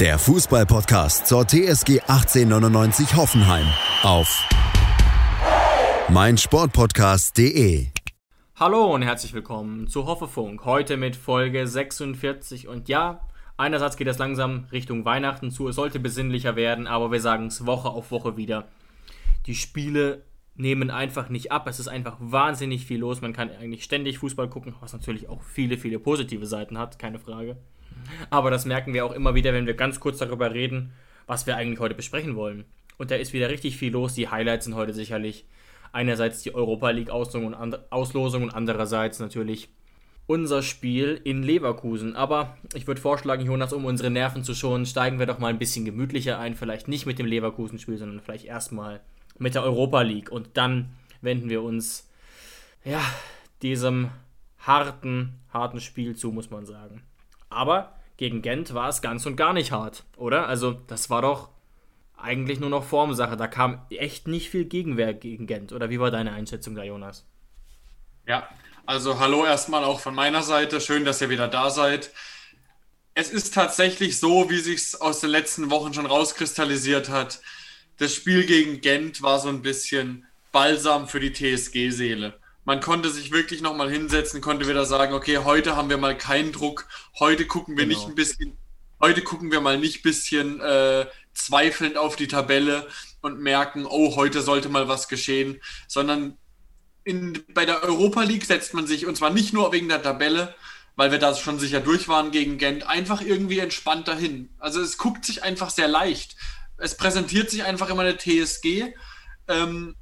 der Fußballpodcast zur TSG 1899 Hoffenheim auf meinsportpodcast.de. Hallo und herzlich willkommen zu Hoffefunk. Heute mit Folge 46 und ja, einerseits geht es langsam Richtung Weihnachten zu. Es sollte besinnlicher werden, aber wir sagen es Woche auf Woche wieder. Die Spiele nehmen einfach nicht ab. Es ist einfach wahnsinnig viel los. Man kann eigentlich ständig Fußball gucken, was natürlich auch viele, viele positive Seiten hat, keine Frage. Aber das merken wir auch immer wieder, wenn wir ganz kurz darüber reden, was wir eigentlich heute besprechen wollen. Und da ist wieder richtig viel los. Die Highlights sind heute sicherlich einerseits die Europa League Auslosung und, andererseits natürlich unser Spiel in Leverkusen. Aber ich würde vorschlagen, Jonas, um unsere Nerven zu schonen, steigen wir doch mal ein bisschen gemütlicher ein. Vielleicht nicht mit dem Leverkusen-Spiel, sondern vielleicht erstmal mit der Europa League. Und dann wenden wir uns, ja, diesem harten, harten Spiel zu, muss man sagen. Aber gegen Gent war es ganz und gar nicht hart, oder? Also, das war doch eigentlich nur noch Formsache. Da kam echt nicht viel Gegenwehr gegen Gent. Oder wie war deine Einschätzung da, Jonas? Ja, also hallo erstmal auch von meiner Seite. Schön, dass ihr wieder da seid. Es ist tatsächlich so, wie sich es aus den letzten Wochen schon rauskristallisiert hat. Das Spiel gegen Gent war so ein bisschen Balsam für die TSG-Seele. Man konnte sich wirklich nochmal hinsetzen, konnte wieder sagen, okay, heute haben wir mal keinen Druck, heute gucken wir genau. nicht ein bisschen, heute gucken wir mal nicht ein bisschen äh, zweifelnd auf die Tabelle und merken, oh, heute sollte mal was geschehen, sondern in, bei der Europa League setzt man sich, und zwar nicht nur wegen der Tabelle, weil wir da schon sicher durch waren gegen Gent, einfach irgendwie entspannt dahin. Also es guckt sich einfach sehr leicht. Es präsentiert sich einfach immer eine TSG. Ähm,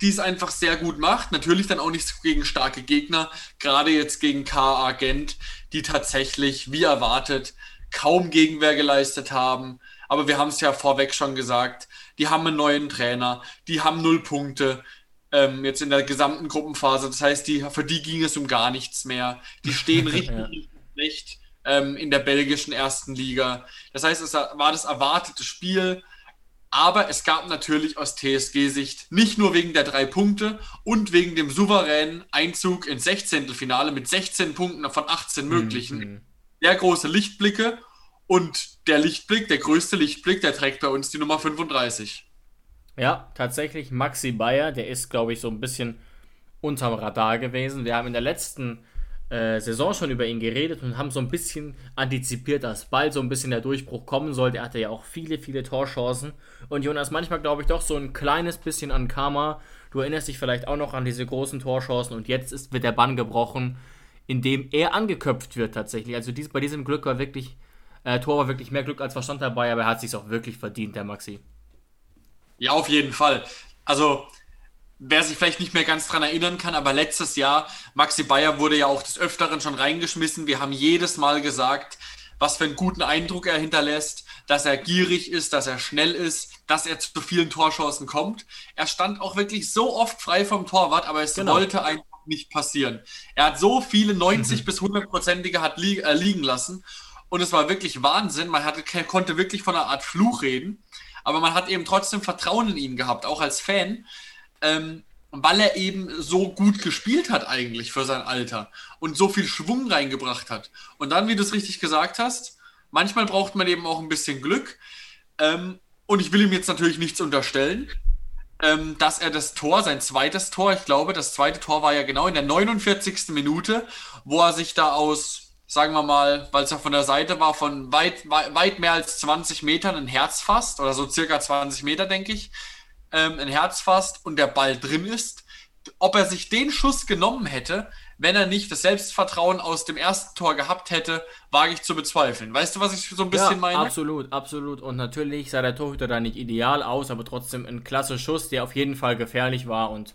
die es einfach sehr gut macht. Natürlich dann auch nicht gegen starke Gegner, gerade jetzt gegen KA Gent, die tatsächlich, wie erwartet, kaum Gegenwehr geleistet haben. Aber wir haben es ja vorweg schon gesagt, die haben einen neuen Trainer, die haben null Punkte ähm, jetzt in der gesamten Gruppenphase. Das heißt, die, für die ging es um gar nichts mehr. Die stehen richtig ja. schlecht ähm, in der belgischen ersten Liga. Das heißt, es war das erwartete Spiel aber es gab natürlich aus TSG-Sicht nicht nur wegen der drei Punkte und wegen dem souveränen Einzug ins 16. Finale mit 16 Punkten von 18 möglichen mhm. sehr große Lichtblicke. Und der Lichtblick, der größte Lichtblick, der trägt bei uns die Nummer 35. Ja, tatsächlich Maxi Bayer, der ist, glaube ich, so ein bisschen unterm Radar gewesen. Wir haben in der letzten äh, Saison schon über ihn geredet und haben so ein bisschen antizipiert, dass bald so ein bisschen der Durchbruch kommen sollte. Er hatte ja auch viele, viele Torchancen. Und Jonas, manchmal glaube ich doch so ein kleines bisschen an Karma. Du erinnerst dich vielleicht auch noch an diese großen Torchancen und jetzt ist, wird der Bann gebrochen, indem er angeköpft wird tatsächlich. Also dies, bei diesem Glück war wirklich, äh, Tor war wirklich mehr Glück als Verstand dabei, aber er hat sich auch wirklich verdient, der Maxi. Ja, auf jeden Fall. Also wer sich vielleicht nicht mehr ganz dran erinnern kann, aber letztes Jahr, Maxi Bayer wurde ja auch des Öfteren schon reingeschmissen. Wir haben jedes Mal gesagt, was für einen guten Eindruck er hinterlässt, dass er gierig ist, dass er schnell ist, dass er zu vielen Torchancen kommt. Er stand auch wirklich so oft frei vom Torwart, aber es genau. wollte einfach nicht passieren. Er hat so viele 90 mhm. bis 100-prozentige hat li äh, liegen lassen und es war wirklich Wahnsinn. Man hatte, konnte wirklich von einer Art Fluch reden, aber man hat eben trotzdem Vertrauen in ihn gehabt, auch als Fan ähm, weil er eben so gut gespielt hat eigentlich für sein Alter und so viel Schwung reingebracht hat. Und dann, wie du es richtig gesagt hast, manchmal braucht man eben auch ein bisschen Glück. Ähm, und ich will ihm jetzt natürlich nichts unterstellen, ähm, dass er das Tor, sein zweites Tor, ich glaube, das zweite Tor war ja genau in der 49. Minute, wo er sich da aus, sagen wir mal, weil es ja von der Seite war, von weit, weit, weit mehr als 20 Metern ein Herz fasst, oder so circa 20 Meter, denke ich, ähm, ein Herz fasst und der Ball drin ist, ob er sich den Schuss genommen hätte, wenn er nicht das Selbstvertrauen aus dem ersten Tor gehabt hätte, wage ich zu bezweifeln. Weißt du, was ich so ein bisschen ja, meine? Absolut, absolut. Und natürlich sah der Torhüter da nicht ideal aus, aber trotzdem ein klasse Schuss, der auf jeden Fall gefährlich war. Und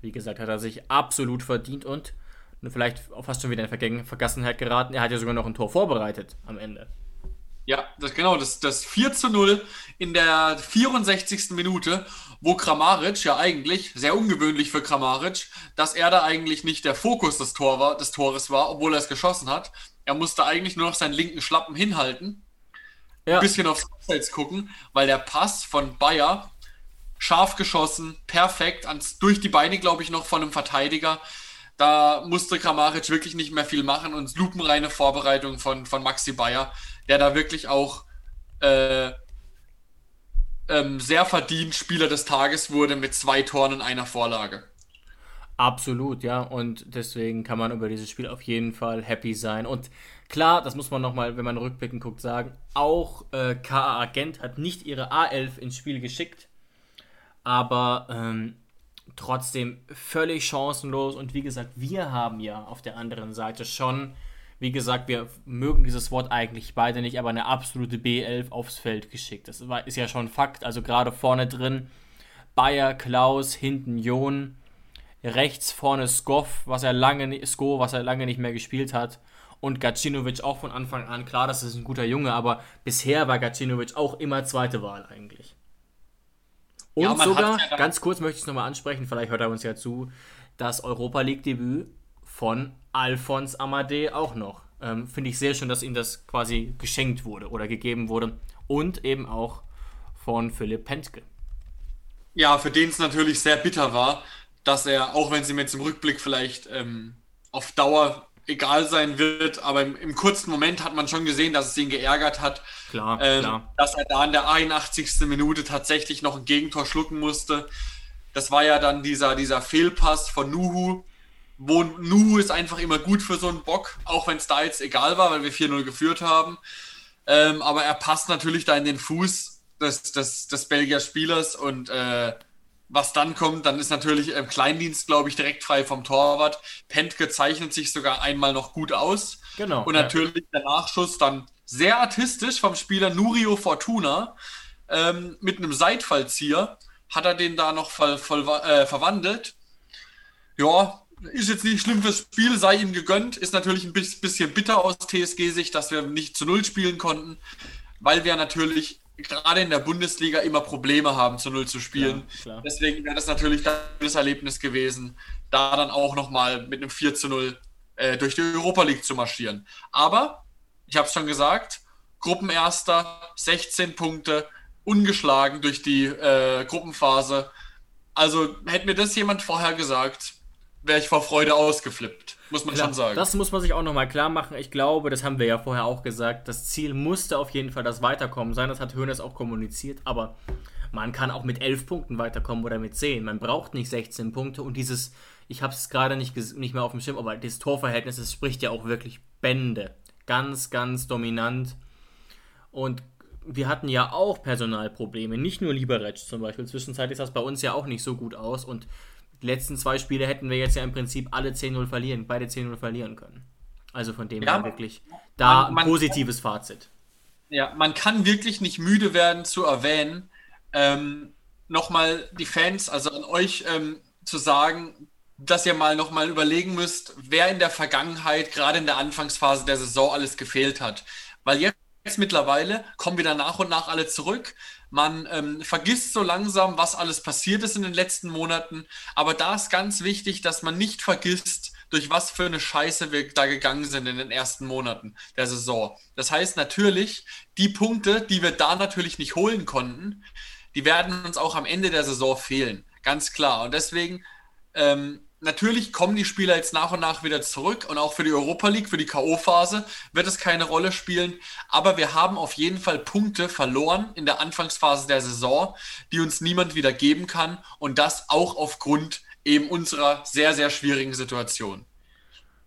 wie gesagt, hat er sich absolut verdient und vielleicht fast schon wieder in Vergessenheit geraten. Er hat ja sogar noch ein Tor vorbereitet am Ende. Ja, das, genau, das, das 4 zu 0 in der 64. Minute, wo Kramaric ja eigentlich, sehr ungewöhnlich für Kramaric, dass er da eigentlich nicht der Fokus des, Tor war, des Tores war, obwohl er es geschossen hat. Er musste eigentlich nur noch seinen linken Schlappen hinhalten, ja. ein bisschen aufs Abseits gucken, weil der Pass von Bayer scharf geschossen, perfekt, ans, durch die Beine, glaube ich, noch von einem Verteidiger. Da musste Kramaric wirklich nicht mehr viel machen und lupenreine Vorbereitung von, von Maxi Bayer, der da wirklich auch äh, ähm, sehr verdient Spieler des Tages wurde mit zwei Toren und einer Vorlage. Absolut, ja. Und deswegen kann man über dieses Spiel auf jeden Fall happy sein. Und klar, das muss man nochmal, wenn man rückblickend guckt, sagen, auch äh, KA Agent hat nicht ihre A11 ins Spiel geschickt. Aber ähm, trotzdem völlig chancenlos. Und wie gesagt, wir haben ja auf der anderen Seite schon, wie gesagt, wir mögen dieses Wort eigentlich beide nicht, aber eine absolute B11 aufs Feld geschickt. Das ist ja schon Fakt. Also gerade vorne drin Bayer, Klaus, hinten Jon, rechts vorne Skoff, was er lange, Sko, was er lange nicht mehr gespielt hat. Und Gacinovic auch von Anfang an. Klar, das ist ein guter Junge, aber bisher war Gacinovic auch immer zweite Wahl eigentlich. Und ja, sogar, ja ganz kurz möchte ich es nochmal ansprechen, vielleicht hört er uns ja zu, das Europa League-Debüt von Alphonse Amadé auch noch. Ähm, Finde ich sehr schön, dass ihm das quasi geschenkt wurde oder gegeben wurde. Und eben auch von Philipp Pentke. Ja, für den es natürlich sehr bitter war, dass er, auch wenn es ihm jetzt im Rückblick vielleicht ähm, auf Dauer egal sein wird, aber im, im, kurzen Moment hat man schon gesehen, dass es ihn geärgert hat. Klar, ähm, klar. Dass er da in der 81. Minute tatsächlich noch ein Gegentor schlucken musste. Das war ja dann dieser, dieser Fehlpass von Nuhu, wo Nuhu ist einfach immer gut für so einen Bock, auch wenn es da jetzt egal war, weil wir 4-0 geführt haben. Ähm, aber er passt natürlich da in den Fuß des, des, des Belgier Spielers und äh, was dann kommt, dann ist natürlich im Kleindienst, glaube ich, direkt frei vom Torwart. Pentke zeichnet sich sogar einmal noch gut aus. Genau. Und natürlich ja. der Nachschuss dann sehr artistisch vom Spieler Nurio Fortuna ähm, mit einem Seitfallzieher. Hat er den da noch voll, voll, äh, verwandelt. Ja, ist jetzt nicht schlimm fürs Spiel, sei ihm gegönnt. Ist natürlich ein bisschen bitter aus TSG-Sicht, dass wir nicht zu Null spielen konnten, weil wir natürlich gerade in der Bundesliga immer Probleme haben, zu Null zu spielen. Klar. Deswegen wäre das natürlich das Erlebnis gewesen, da dann auch nochmal mit einem 4 zu 0 äh, durch die Europa League zu marschieren. Aber, ich habe es schon gesagt, Gruppenerster, 16 Punkte, ungeschlagen durch die äh, Gruppenphase. Also hätte mir das jemand vorher gesagt, wäre ich vor Freude ausgeflippt muss man Klar, schon sagen. Das muss man sich auch nochmal klar machen. Ich glaube, das haben wir ja vorher auch gesagt, das Ziel musste auf jeden Fall das Weiterkommen sein. Das hat Hönes auch kommuniziert, aber man kann auch mit 11 Punkten weiterkommen oder mit 10. Man braucht nicht 16 Punkte und dieses, ich habe es gerade nicht, nicht mehr auf dem Schirm, aber das Torverhältnis, das spricht ja auch wirklich Bände. Ganz, ganz dominant. Und wir hatten ja auch Personalprobleme, nicht nur Liberec zum Beispiel. Zwischenzeitlich sah es bei uns ja auch nicht so gut aus und die letzten zwei Spiele hätten wir jetzt ja im Prinzip alle 10-0 verlieren, beide 10-0 verlieren können. Also von dem ja, her wirklich da man, man, ein positives Fazit. Ja, man kann wirklich nicht müde werden zu erwähnen, ähm, nochmal die Fans, also an euch ähm, zu sagen, dass ihr mal nochmal überlegen müsst, wer in der Vergangenheit, gerade in der Anfangsphase der Saison, alles gefehlt hat. Weil jetzt Jetzt mittlerweile kommen wieder nach und nach alle zurück. Man ähm, vergisst so langsam, was alles passiert ist in den letzten Monaten. Aber da ist ganz wichtig, dass man nicht vergisst, durch was für eine Scheiße wir da gegangen sind in den ersten Monaten der Saison. Das heißt natürlich, die Punkte, die wir da natürlich nicht holen konnten, die werden uns auch am Ende der Saison fehlen. Ganz klar. Und deswegen ähm, natürlich kommen die Spieler jetzt nach und nach wieder zurück und auch für die Europa League, für die K.O.-Phase wird es keine Rolle spielen. Aber wir haben auf jeden Fall Punkte verloren in der Anfangsphase der Saison, die uns niemand wieder geben kann und das auch aufgrund eben unserer sehr, sehr schwierigen Situation.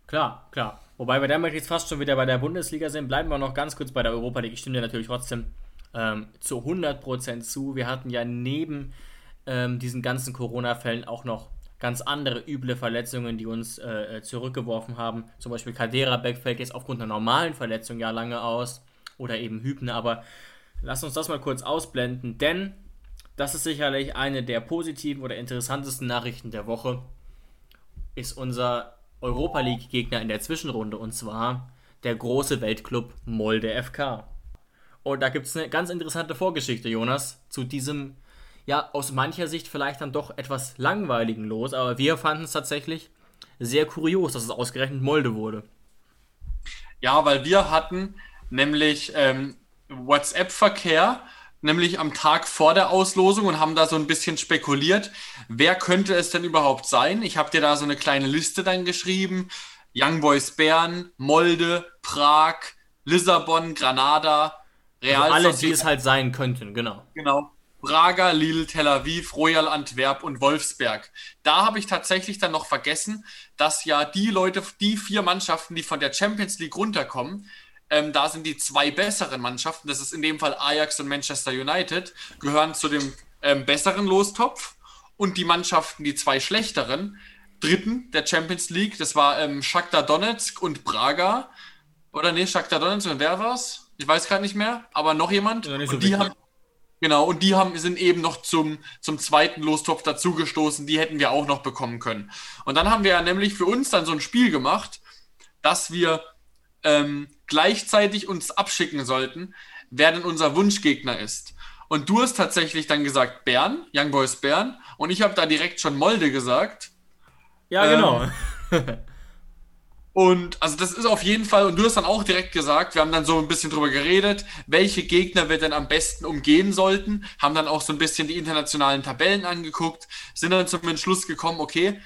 Klar, klar. Wobei wir damit jetzt fast schon wieder bei der Bundesliga sind, bleiben wir noch ganz kurz bei der Europa League. Ich stimme dir natürlich trotzdem ähm, zu 100% zu. Wir hatten ja neben ähm, diesen ganzen Corona-Fällen auch noch ganz andere üble Verletzungen, die uns äh, äh zurückgeworfen haben. Zum Beispiel Cadera Beck fällt jetzt aufgrund einer normalen Verletzung ja lange aus. Oder eben Hübner. Aber lass uns das mal kurz ausblenden, denn das ist sicherlich eine der positiven oder interessantesten Nachrichten der Woche. Ist unser Europa League-Gegner in der Zwischenrunde und zwar der große Weltclub Molde FK. Und da gibt es eine ganz interessante Vorgeschichte, Jonas, zu diesem, ja, aus mancher Sicht vielleicht dann doch etwas langweiligen Los. Aber wir fanden es tatsächlich sehr kurios, dass es ausgerechnet Molde wurde. Ja, weil wir hatten nämlich ähm, WhatsApp-Verkehr, nämlich am Tag vor der Auslosung und haben da so ein bisschen spekuliert, wer könnte es denn überhaupt sein? Ich habe dir da so eine kleine Liste dann geschrieben. Young Boys Bern, Molde, Prag, Lissabon, Granada, Real also alle, die es halt sein könnten, genau. Genau. Braga, Lille, Tel Aviv, Royal Antwerp und Wolfsberg. Da habe ich tatsächlich dann noch vergessen, dass ja die Leute, die vier Mannschaften, die von der Champions League runterkommen, ähm, da sind die zwei besseren Mannschaften, das ist in dem Fall Ajax und Manchester United, gehören zu dem ähm, besseren Lostopf. Und die Mannschaften, die zwei schlechteren, dritten der Champions League, das war ähm, Shakhtar Donetsk und Braga. Oder nee, Shakhtar Donetsk und wer war's? Ich weiß gerade nicht mehr, aber noch jemand. Ja, so und die haben, Genau, und die haben, sind eben noch zum, zum zweiten Lostopf dazugestoßen, die hätten wir auch noch bekommen können. Und dann haben wir ja nämlich für uns dann so ein Spiel gemacht, dass wir ähm, gleichzeitig uns abschicken sollten, wer denn unser Wunschgegner ist. Und du hast tatsächlich dann gesagt Bern, Young Boys Bern, und ich habe da direkt schon Molde gesagt. Ja, genau. Und also das ist auf jeden Fall, und du hast dann auch direkt gesagt, wir haben dann so ein bisschen drüber geredet, welche Gegner wir denn am besten umgehen sollten, haben dann auch so ein bisschen die internationalen Tabellen angeguckt, sind dann zum Entschluss gekommen, okay,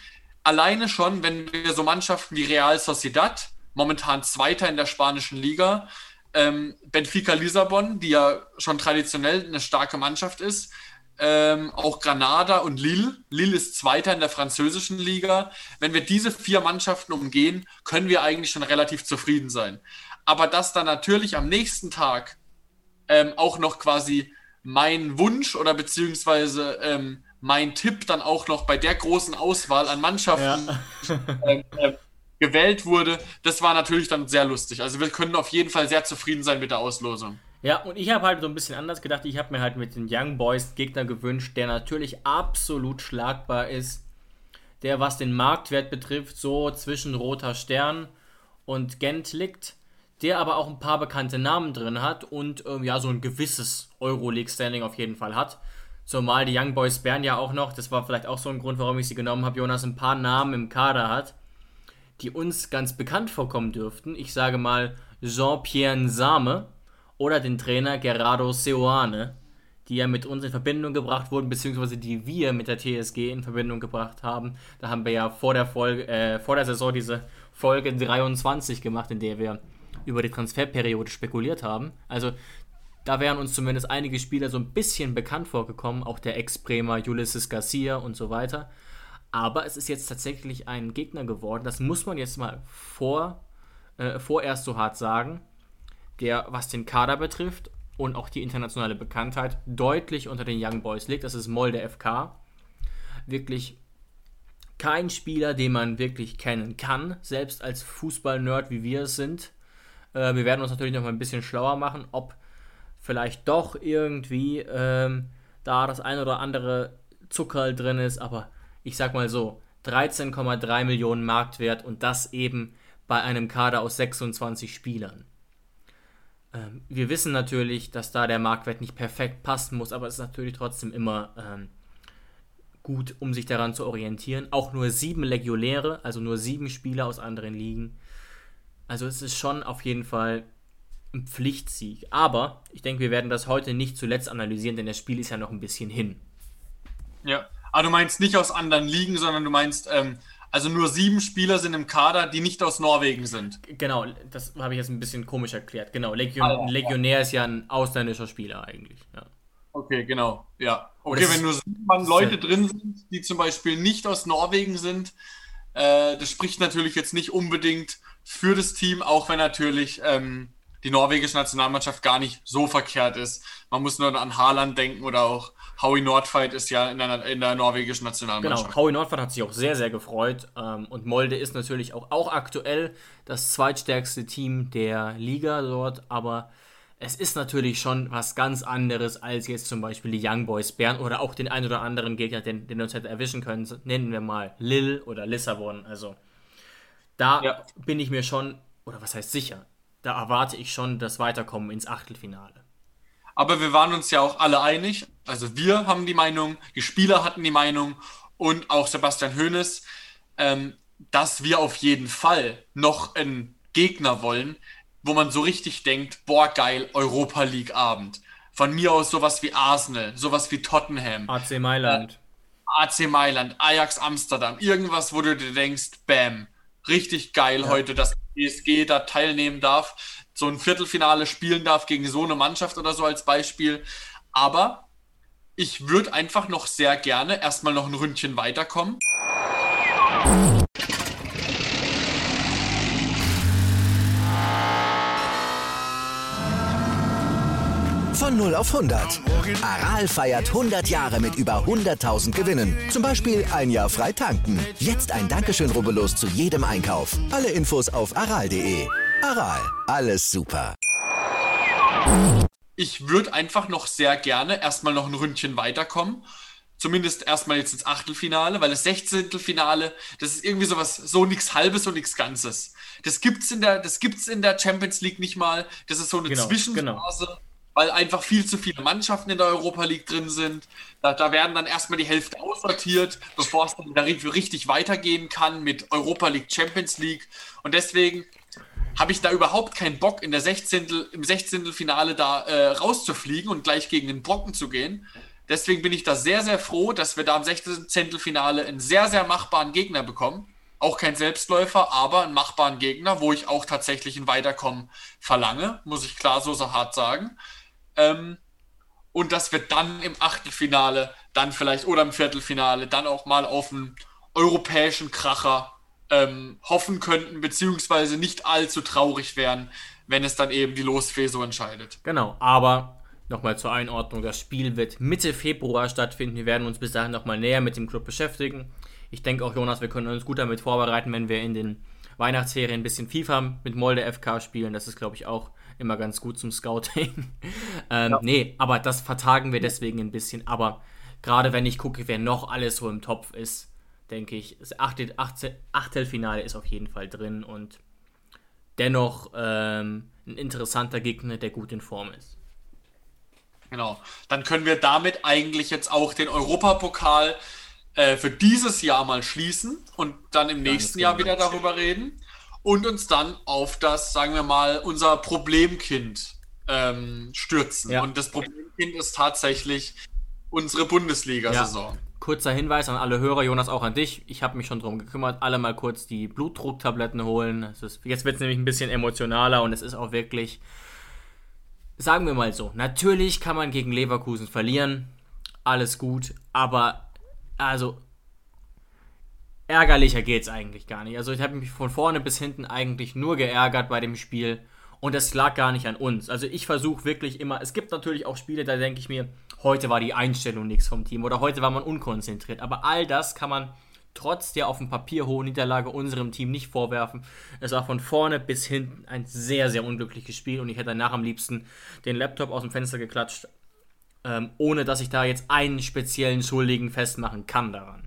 alleine schon, wenn wir so Mannschaften wie Real Sociedad, momentan Zweiter in der spanischen Liga, ähm, Benfica Lissabon, die ja schon traditionell eine starke Mannschaft ist, ähm, auch Granada und Lille. Lille ist Zweiter in der französischen Liga. Wenn wir diese vier Mannschaften umgehen, können wir eigentlich schon relativ zufrieden sein. Aber dass dann natürlich am nächsten Tag ähm, auch noch quasi mein Wunsch oder beziehungsweise ähm, mein Tipp dann auch noch bei der großen Auswahl an Mannschaften ja. ähm, äh, gewählt wurde, das war natürlich dann sehr lustig. Also wir können auf jeden Fall sehr zufrieden sein mit der Auslosung. Ja, und ich habe halt so ein bisschen anders gedacht. Ich habe mir halt mit den Young Boys Gegner gewünscht, der natürlich absolut schlagbar ist. Der, was den Marktwert betrifft, so zwischen Roter Stern und Gent liegt. Der aber auch ein paar bekannte Namen drin hat und ähm, ja, so ein gewisses Euroleague-Standing auf jeden Fall hat. Zumal die Young Boys Bern ja auch noch, das war vielleicht auch so ein Grund, warum ich sie genommen habe, Jonas, ein paar Namen im Kader hat, die uns ganz bekannt vorkommen dürften. Ich sage mal Jean-Pierre Same, oder den Trainer Gerardo Seoane, die ja mit uns in Verbindung gebracht wurden, beziehungsweise die wir mit der TSG in Verbindung gebracht haben. Da haben wir ja vor der, Folge, äh, vor der Saison diese Folge 23 gemacht, in der wir über die Transferperiode spekuliert haben. Also da wären uns zumindest einige Spieler so ein bisschen bekannt vorgekommen, auch der Ex-Bremer Ulysses Garcia und so weiter. Aber es ist jetzt tatsächlich ein Gegner geworden, das muss man jetzt mal vor, äh, vorerst so hart sagen der, was den Kader betrifft und auch die internationale Bekanntheit, deutlich unter den Young Boys liegt. Das ist Molde FK. Wirklich kein Spieler, den man wirklich kennen kann, selbst als Fußball-Nerd, wie wir es sind. Äh, wir werden uns natürlich noch mal ein bisschen schlauer machen, ob vielleicht doch irgendwie ähm, da das ein oder andere Zuckerl drin ist, aber ich sag mal so, 13,3 Millionen Marktwert und das eben bei einem Kader aus 26 Spielern. Ähm, wir wissen natürlich, dass da der Marktwert nicht perfekt passen muss, aber es ist natürlich trotzdem immer ähm, gut, um sich daran zu orientieren. Auch nur sieben Legionäre, also nur sieben Spieler aus anderen Ligen. Also es ist schon auf jeden Fall ein Pflichtsieg. Aber ich denke, wir werden das heute nicht zuletzt analysieren, denn das Spiel ist ja noch ein bisschen hin. Ja, aber du meinst nicht aus anderen Ligen, sondern du meinst ähm, also nur sieben Spieler sind im Kader, die nicht aus Norwegen sind. Genau, das habe ich jetzt ein bisschen komisch erklärt. Genau, Legion, ah, ja, Legionär ja. ist ja ein ausländischer Spieler eigentlich. Ja. Okay, genau. Ja. Okay, wenn nur sieben Leute drin sind, die zum Beispiel nicht aus Norwegen sind, äh, das spricht natürlich jetzt nicht unbedingt für das Team, auch wenn natürlich ähm, die norwegische Nationalmannschaft gar nicht so verkehrt ist. Man muss nur an Haaland denken oder auch Howie Nordfight ist ja in der, in der norwegischen Nationalmannschaft. Genau, Howie Nordfight hat sich auch sehr, sehr gefreut. Ähm, und Molde ist natürlich auch, auch aktuell das zweitstärkste Team der Liga dort, aber es ist natürlich schon was ganz anderes als jetzt zum Beispiel die Young Boys Bern oder auch den ein oder anderen Gegner, den, den uns hätte erwischen können. Nennen wir mal Lille oder Lissabon. Also da ja. bin ich mir schon, oder was heißt sicher, da erwarte ich schon das Weiterkommen ins Achtelfinale. Aber wir waren uns ja auch alle einig. Also wir haben die Meinung, die Spieler hatten die Meinung und auch Sebastian Hoeneß, ähm, dass wir auf jeden Fall noch einen Gegner wollen, wo man so richtig denkt, boah geil, Europa League Abend. Von mir aus sowas wie Arsenal, sowas wie Tottenham. AC Mailand. Äh, AC Mailand, Ajax Amsterdam, irgendwas, wo du dir denkst, bam, richtig geil ja. heute, dass PSG da teilnehmen darf, so ein Viertelfinale spielen darf gegen so eine Mannschaft oder so als Beispiel. Aber ich würde einfach noch sehr gerne erstmal noch ein Ründchen weiterkommen. Von 0 auf 100. Aral feiert 100 Jahre mit über 100.000 Gewinnen. Zum Beispiel ein Jahr frei tanken. Jetzt ein Dankeschön, rubbellos zu jedem Einkauf. Alle Infos auf aral.de. Aral, alles super. Ich würde einfach noch sehr gerne erstmal noch ein Ründchen weiterkommen. Zumindest erstmal jetzt ins Achtelfinale, weil das 16. Finale, das ist irgendwie sowas, so nichts Halbes und nichts Ganzes. Das gibt's in der, das gibt's in der Champions League nicht mal. Das ist so eine genau, Zwischenphase. Genau weil einfach viel zu viele Mannschaften in der Europa League drin sind. Da, da werden dann erstmal die Hälfte aussortiert, bevor es dann richtig weitergehen kann mit Europa League, Champions League. Und deswegen habe ich da überhaupt keinen Bock, in der 16. im 16. Finale da äh, rauszufliegen und gleich gegen den Brocken zu gehen. Deswegen bin ich da sehr, sehr froh, dass wir da im 16. Finale einen sehr, sehr machbaren Gegner bekommen. Auch kein Selbstläufer, aber einen machbaren Gegner, wo ich auch tatsächlich ein Weiterkommen verlange, muss ich klar so, so hart sagen. Ähm, und dass wir dann im Achtelfinale, dann vielleicht oder im Viertelfinale, dann auch mal auf einen europäischen Kracher ähm, hoffen könnten, beziehungsweise nicht allzu traurig wären, wenn es dann eben die Losfee so entscheidet. Genau, aber nochmal zur Einordnung, das Spiel wird Mitte Februar stattfinden. Wir werden uns bis dahin nochmal näher mit dem Club beschäftigen. Ich denke auch, Jonas, wir können uns gut damit vorbereiten, wenn wir in den Weihnachtsferien ein bisschen FIFA mit Molde FK spielen. Das ist, glaube ich, auch immer ganz gut zum Scouting. ähm, ja. Nee, aber das vertagen wir deswegen ein bisschen. Aber gerade wenn ich gucke, wer noch alles so im Topf ist, denke ich, das Achtel, Achtel, Achtelfinale ist auf jeden Fall drin und dennoch ähm, ein interessanter Gegner, der gut in Form ist. Genau. Dann können wir damit eigentlich jetzt auch den Europapokal äh, für dieses Jahr mal schließen und dann im Ganz nächsten Jahr wieder darüber reden und uns dann auf das, sagen wir mal, unser Problemkind ähm, stürzen. Ja. Und das Problemkind ist tatsächlich unsere Bundesliga-Saison. Ja. Kurzer Hinweis an alle Hörer, Jonas, auch an dich. Ich habe mich schon darum gekümmert, alle mal kurz die Blutdrucktabletten holen. Ist, jetzt wird es nämlich ein bisschen emotionaler und es ist auch wirklich, sagen wir mal so, natürlich kann man gegen Leverkusen verlieren, alles gut, aber also ärgerlicher geht es eigentlich gar nicht. Also ich habe mich von vorne bis hinten eigentlich nur geärgert bei dem Spiel und es lag gar nicht an uns. Also ich versuche wirklich immer, es gibt natürlich auch Spiele, da denke ich mir, heute war die Einstellung nichts vom Team oder heute war man unkonzentriert. Aber all das kann man trotz der auf dem Papier hohen Niederlage unserem Team nicht vorwerfen. Es war von vorne bis hinten ein sehr, sehr unglückliches Spiel und ich hätte danach am liebsten den Laptop aus dem Fenster geklatscht, ähm, ohne dass ich da jetzt einen speziellen Schuldigen festmachen kann daran.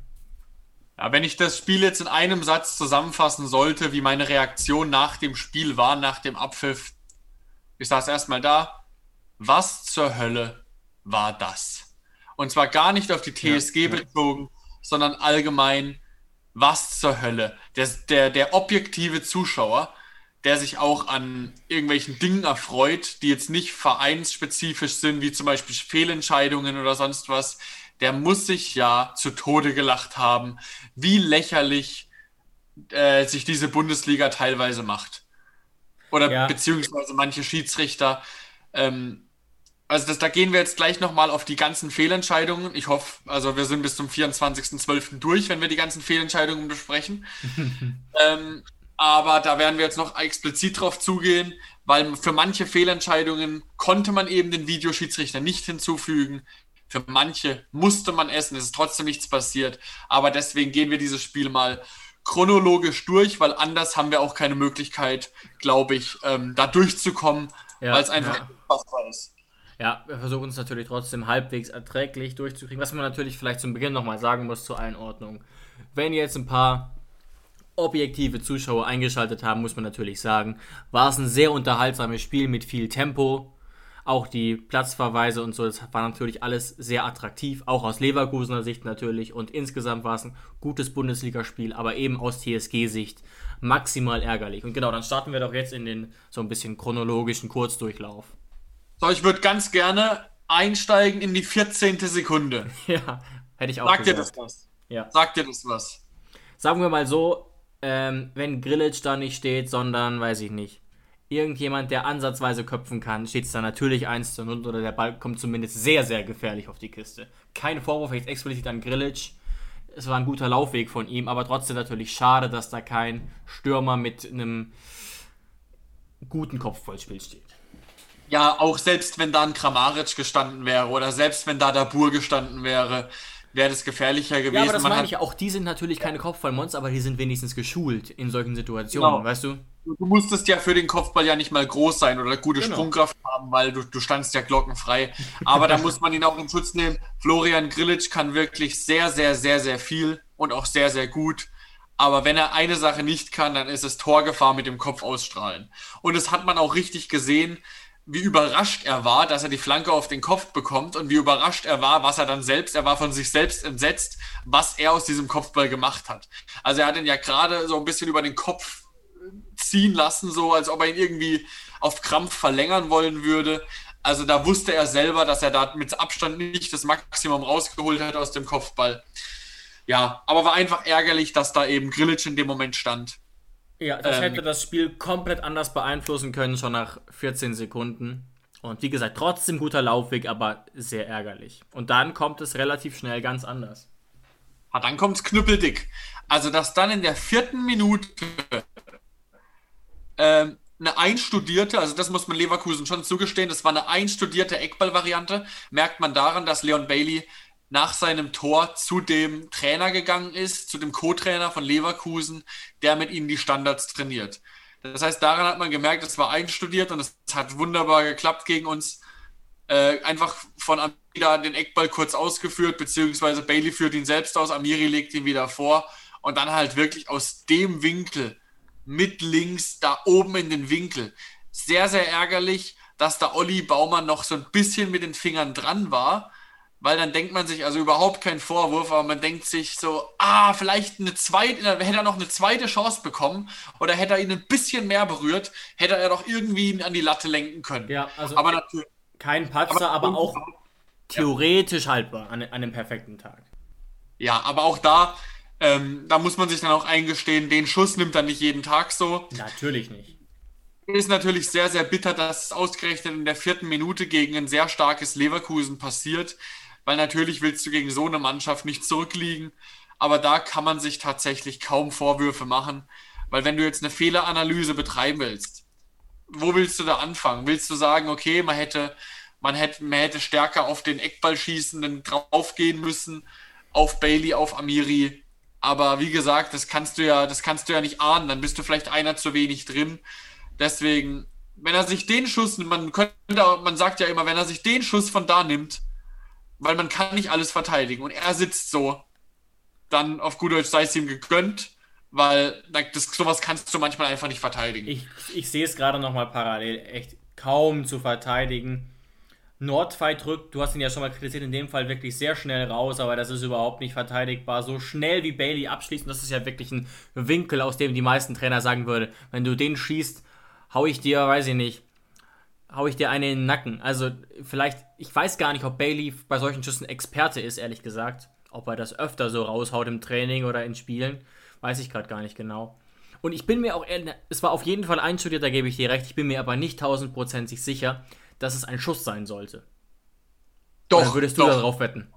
Ja, wenn ich das Spiel jetzt in einem Satz zusammenfassen sollte, wie meine Reaktion nach dem Spiel war, nach dem Abpfiff, ich saß erstmal da, was zur Hölle war das? Und zwar gar nicht auf die TSG ja, bezogen, ja. sondern allgemein, was zur Hölle? Der, der, der objektive Zuschauer, der sich auch an irgendwelchen Dingen erfreut, die jetzt nicht vereinsspezifisch sind, wie zum Beispiel Fehlentscheidungen oder sonst was, der muss sich ja zu Tode gelacht haben, wie lächerlich äh, sich diese Bundesliga teilweise macht. Oder ja. beziehungsweise manche Schiedsrichter. Ähm, also das, da gehen wir jetzt gleich nochmal auf die ganzen Fehlentscheidungen. Ich hoffe, also wir sind bis zum 24.12. durch, wenn wir die ganzen Fehlentscheidungen besprechen. ähm, aber da werden wir jetzt noch explizit drauf zugehen, weil für manche Fehlentscheidungen konnte man eben den Videoschiedsrichter nicht hinzufügen. Für manche musste man essen, es ist trotzdem nichts passiert. Aber deswegen gehen wir dieses Spiel mal chronologisch durch, weil anders haben wir auch keine Möglichkeit, glaube ich, ähm, da durchzukommen, ja, weil es einfach ja. unfassbar ist. Ja, wir versuchen es natürlich trotzdem halbwegs erträglich durchzukriegen. Was man natürlich vielleicht zum Beginn nochmal sagen muss zur Einordnung. Wenn jetzt ein paar objektive Zuschauer eingeschaltet haben, muss man natürlich sagen, war es ein sehr unterhaltsames Spiel mit viel Tempo. Auch die Platzverweise und so, das war natürlich alles sehr attraktiv, auch aus Leverkusener Sicht natürlich. Und insgesamt war es ein gutes Bundesligaspiel, aber eben aus TSG-Sicht maximal ärgerlich. Und genau, dann starten wir doch jetzt in den so ein bisschen chronologischen Kurzdurchlauf. So, ich würde ganz gerne einsteigen in die 14. Sekunde. Ja, hätte ich auch Sagt gesagt. dir das was? Ja. Sagt dir das was? Sagen wir mal so, ähm, wenn Grillage da nicht steht, sondern, weiß ich nicht, irgendjemand, der ansatzweise köpfen kann, steht es da natürlich 1 zu 0 oder der Ball kommt zumindest sehr, sehr gefährlich auf die Kiste. Kein Vorwurf jetzt explizit an Grillage. Es war ein guter Laufweg von ihm, aber trotzdem natürlich schade, dass da kein Stürmer mit einem guten Kopfballspiel steht. Ja, auch selbst wenn da ein Kramaric gestanden wäre oder selbst wenn da der Bur gestanden wäre, wäre das gefährlicher gewesen. Ja, aber das Man meine ich. Auch die sind natürlich keine Kopfballmonster, aber die sind wenigstens geschult in solchen Situationen, genau. weißt du? Du musstest ja für den Kopfball ja nicht mal groß sein oder gute genau. Sprungkraft haben, weil du, du standst ja glockenfrei. Aber da muss man ihn auch in Schutz nehmen. Florian Grillitsch kann wirklich sehr, sehr, sehr, sehr viel und auch sehr, sehr gut. Aber wenn er eine Sache nicht kann, dann ist es Torgefahr mit dem Kopf ausstrahlen. Und das hat man auch richtig gesehen wie überrascht er war, dass er die Flanke auf den Kopf bekommt und wie überrascht er war, was er dann selbst, er war von sich selbst entsetzt, was er aus diesem Kopfball gemacht hat. Also er hat ihn ja gerade so ein bisschen über den Kopf ziehen lassen, so als ob er ihn irgendwie auf Krampf verlängern wollen würde. Also da wusste er selber, dass er da mit Abstand nicht das Maximum rausgeholt hat aus dem Kopfball. Ja, aber war einfach ärgerlich, dass da eben Grillitsch in dem Moment stand. Ja, das ähm, hätte das Spiel komplett anders beeinflussen können, schon nach 14 Sekunden. Und wie gesagt, trotzdem guter Laufweg, aber sehr ärgerlich. Und dann kommt es relativ schnell ganz anders. Ah, dann kommt es knüppeldick. Also, dass dann in der vierten Minute ähm, eine einstudierte, also das muss man Leverkusen schon zugestehen, das war eine einstudierte Eckball-Variante, merkt man daran, dass Leon Bailey nach seinem Tor zu dem Trainer gegangen ist, zu dem Co-Trainer von Leverkusen, der mit ihnen die Standards trainiert. Das heißt, daran hat man gemerkt, es war einstudiert und es hat wunderbar geklappt gegen uns. Äh, einfach von Amira den Eckball kurz ausgeführt, beziehungsweise Bailey führt ihn selbst aus, Amiri legt ihn wieder vor und dann halt wirklich aus dem Winkel mit links da oben in den Winkel. Sehr, sehr ärgerlich, dass da Olli Baumann noch so ein bisschen mit den Fingern dran war weil dann denkt man sich, also überhaupt kein Vorwurf, aber man denkt sich so, ah, vielleicht eine zweite, hätte er noch eine zweite Chance bekommen oder hätte er ihn ein bisschen mehr berührt, hätte er doch irgendwie ihn an die Latte lenken können. Ja, also aber natürlich, kein Patzer, aber, aber auch theoretisch ja. haltbar an, an einem perfekten Tag. Ja, aber auch da, ähm, da muss man sich dann auch eingestehen, den Schuss nimmt er nicht jeden Tag so. Natürlich nicht. Ist natürlich sehr, sehr bitter, dass es ausgerechnet in der vierten Minute gegen ein sehr starkes Leverkusen passiert weil natürlich willst du gegen so eine Mannschaft nicht zurückliegen. Aber da kann man sich tatsächlich kaum Vorwürfe machen, weil wenn du jetzt eine Fehleranalyse betreiben willst, wo willst du da anfangen? Willst du sagen, okay, man hätte, man hätte, man hätte stärker auf den Eckballschießenden draufgehen müssen, auf Bailey, auf Amiri. Aber wie gesagt, das kannst du ja, das kannst du ja nicht ahnen. Dann bist du vielleicht einer zu wenig drin. Deswegen, wenn er sich den Schuss, man könnte, man sagt ja immer, wenn er sich den Schuss von da nimmt, weil man kann nicht alles verteidigen. Und er sitzt so, dann auf gut Deutsch sei es ihm gegönnt, weil das, sowas kannst du manchmal einfach nicht verteidigen. Ich, ich sehe es gerade nochmal parallel, echt kaum zu verteidigen. Nordfight drückt, du hast ihn ja schon mal kritisiert, in dem Fall wirklich sehr schnell raus, aber das ist überhaupt nicht verteidigbar. So schnell wie Bailey abschließt, und das ist ja wirklich ein Winkel, aus dem die meisten Trainer sagen würden, wenn du den schießt, hau ich dir, weiß ich nicht, hau ich dir eine in den Nacken. Also vielleicht, ich weiß gar nicht, ob Bailey bei solchen Schüssen Experte ist, ehrlich gesagt. Ob er das öfter so raushaut im Training oder in Spielen, weiß ich gerade gar nicht genau. Und ich bin mir auch, es war auf jeden Fall einstudiert, da gebe ich dir recht. Ich bin mir aber nicht tausendprozentig sicher, dass es ein Schuss sein sollte. Doch. Oder würdest du doch. darauf wetten?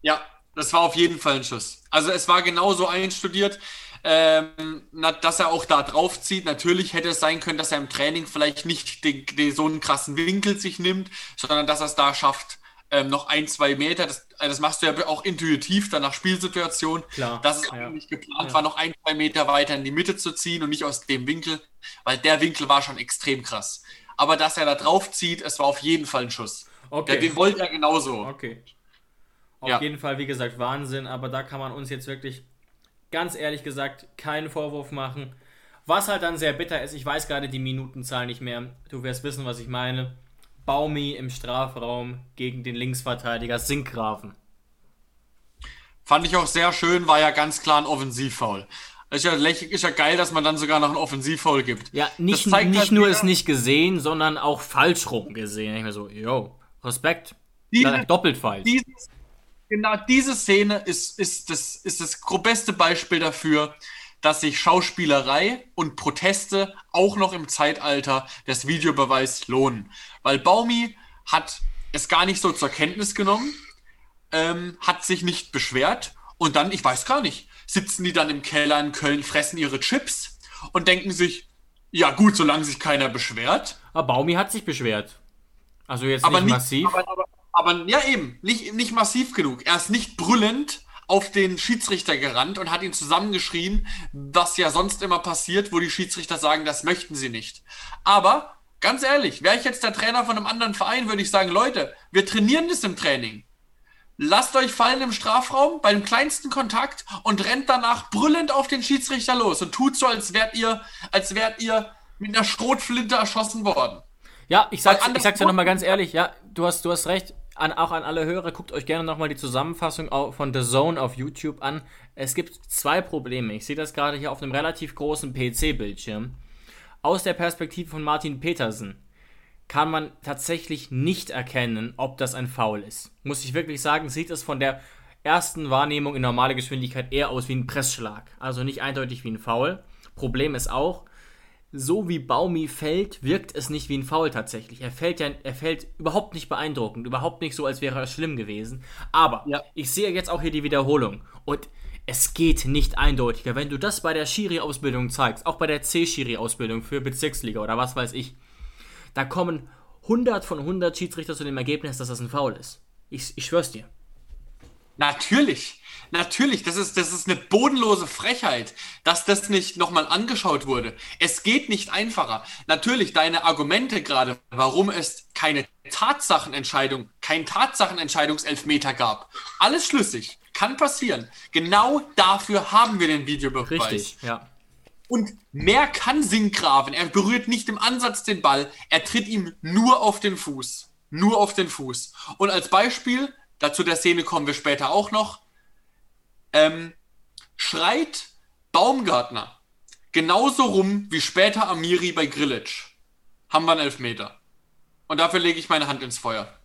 Ja, das war auf jeden Fall ein Schuss. Also es war genauso einstudiert ähm, dass er auch da drauf zieht. Natürlich hätte es sein können, dass er im Training vielleicht nicht den, den, so einen krassen Winkel sich nimmt, sondern dass er es da schafft, ähm, noch ein, zwei Meter. Das, äh, das, machst du ja auch intuitiv dann nach Spielsituation. Klar. Dass es ja. eigentlich geplant ja. war, noch ein, zwei Meter weiter in die Mitte zu ziehen und nicht aus dem Winkel, weil der Winkel war schon extrem krass. Aber dass er da drauf zieht, es war auf jeden Fall ein Schuss. Okay. Ja, den wollte er genauso. Okay. Auf ja. jeden Fall, wie gesagt, Wahnsinn, aber da kann man uns jetzt wirklich ganz ehrlich gesagt keinen Vorwurf machen. Was halt dann sehr bitter ist, ich weiß gerade die Minutenzahl nicht mehr, du wirst wissen, was ich meine. Baumi im Strafraum gegen den Linksverteidiger Sinkgrafen. Fand ich auch sehr schön, war ja ganz klar ein Offensivfoul. Ist ja, ist ja geil, dass man dann sogar noch ein Offensivfoul gibt. Ja, nicht, nicht halt nur es nicht gesehen, sondern auch falsch rum gesehen. Ich mir so, yo, Respekt. Diese, doppelt falsch. Dieses, genau diese Szene ist, ist, das, ist das beste Beispiel dafür, dass sich Schauspielerei und Proteste auch noch im Zeitalter des Videobeweis lohnen. Weil Baumi hat es gar nicht so zur Kenntnis genommen, ähm, hat sich nicht beschwert und dann, ich weiß gar nicht, sitzen die dann im Keller in Köln, fressen ihre Chips und denken sich, ja gut, solange sich keiner beschwert. Aber Baumi hat sich beschwert. Also jetzt aber nicht, nicht massiv. Aber, aber, aber, ja eben, nicht, nicht massiv genug. Er ist nicht brüllend auf den Schiedsrichter gerannt und hat ihn zusammengeschrien, was ja sonst immer passiert, wo die Schiedsrichter sagen, das möchten sie nicht. Aber ganz ehrlich, wäre ich jetzt der Trainer von einem anderen Verein, würde ich sagen, Leute, wir trainieren das im Training. Lasst euch fallen im Strafraum bei dem kleinsten Kontakt und rennt danach brüllend auf den Schiedsrichter los und tut so, als wärt ihr, als wärt ihr mit einer Schrotflinte erschossen worden. Ja, ich sag's, ich sag's ja nochmal ganz ehrlich, ja, du hast, du hast recht. An, auch an alle Hörer, guckt euch gerne nochmal die Zusammenfassung von The Zone auf YouTube an. Es gibt zwei Probleme. Ich sehe das gerade hier auf einem relativ großen PC-Bildschirm. Aus der Perspektive von Martin Petersen kann man tatsächlich nicht erkennen, ob das ein Foul ist. Muss ich wirklich sagen, sieht es von der ersten Wahrnehmung in normaler Geschwindigkeit eher aus wie ein Pressschlag. Also nicht eindeutig wie ein Foul. Problem ist auch, so wie Baumi fällt, wirkt es nicht wie ein Foul tatsächlich. Er fällt ja, er fällt überhaupt nicht beeindruckend, überhaupt nicht so, als wäre er schlimm gewesen. Aber ja. ich sehe jetzt auch hier die Wiederholung und es geht nicht eindeutiger. Wenn du das bei der Schiri-Ausbildung zeigst, auch bei der C-Schiri-Ausbildung für Bezirksliga oder was weiß ich, da kommen 100 von 100 Schiedsrichter zu dem Ergebnis, dass das ein Foul ist. Ich, ich schwör's dir. Natürlich. Natürlich, das ist, das ist eine bodenlose Frechheit, dass das nicht nochmal angeschaut wurde. Es geht nicht einfacher. Natürlich, deine Argumente gerade, warum es keine Tatsachenentscheidung, kein Tatsachenentscheidungselfmeter gab. Alles schlüssig. Kann passieren. Genau dafür haben wir den Videobeweis. Richtig, ja. Und mehr kann Sinkgraven. Er berührt nicht im Ansatz den Ball. Er tritt ihm nur auf den Fuß. Nur auf den Fuß. Und als Beispiel, dazu der Szene kommen wir später auch noch, ähm, schreit Baumgartner genauso rum wie später Amiri bei Grillitsch. Haben wir einen Elfmeter. Und dafür lege ich meine Hand ins Feuer.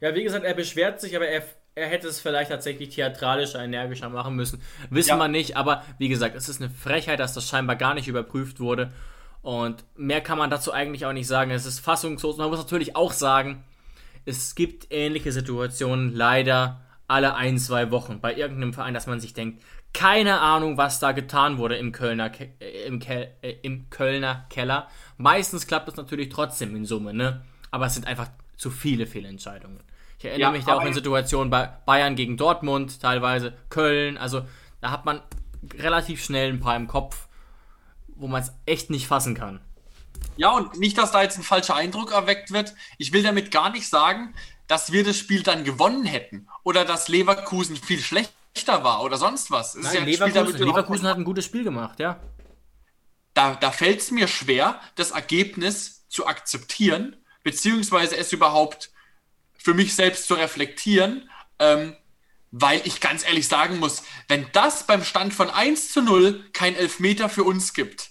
Ja, wie gesagt, er beschwert sich, aber er er hätte es vielleicht tatsächlich theatralischer, energischer machen müssen. Wissen ja. wir nicht, aber wie gesagt, es ist eine Frechheit, dass das scheinbar gar nicht überprüft wurde. Und mehr kann man dazu eigentlich auch nicht sagen. Es ist fassungslos. Man muss natürlich auch sagen, es gibt ähnliche Situationen leider alle ein, zwei Wochen bei irgendeinem Verein, dass man sich denkt, keine Ahnung, was da getan wurde im Kölner, Ke äh, im, Ke äh, im Kölner Keller. Meistens klappt es natürlich trotzdem in Summe, ne? Aber es sind einfach zu viele Fehlentscheidungen. Ich erinnere ja, mich da auch in Situationen bei Bayern gegen Dortmund, teilweise Köln. Also da hat man relativ schnell ein paar im Kopf, wo man es echt nicht fassen kann. Ja, und nicht, dass da jetzt ein falscher Eindruck erweckt wird. Ich will damit gar nicht sagen, dass wir das Spiel dann gewonnen hätten oder dass Leverkusen viel schlechter war oder sonst was. Nein, ja Leverkusen, Leverkusen hat ein gutes Spiel gemacht, ja. Da, da fällt es mir schwer, das Ergebnis zu akzeptieren, beziehungsweise es überhaupt für mich selbst zu reflektieren, ähm, weil ich ganz ehrlich sagen muss, wenn das beim Stand von 1 zu 0 kein Elfmeter für uns gibt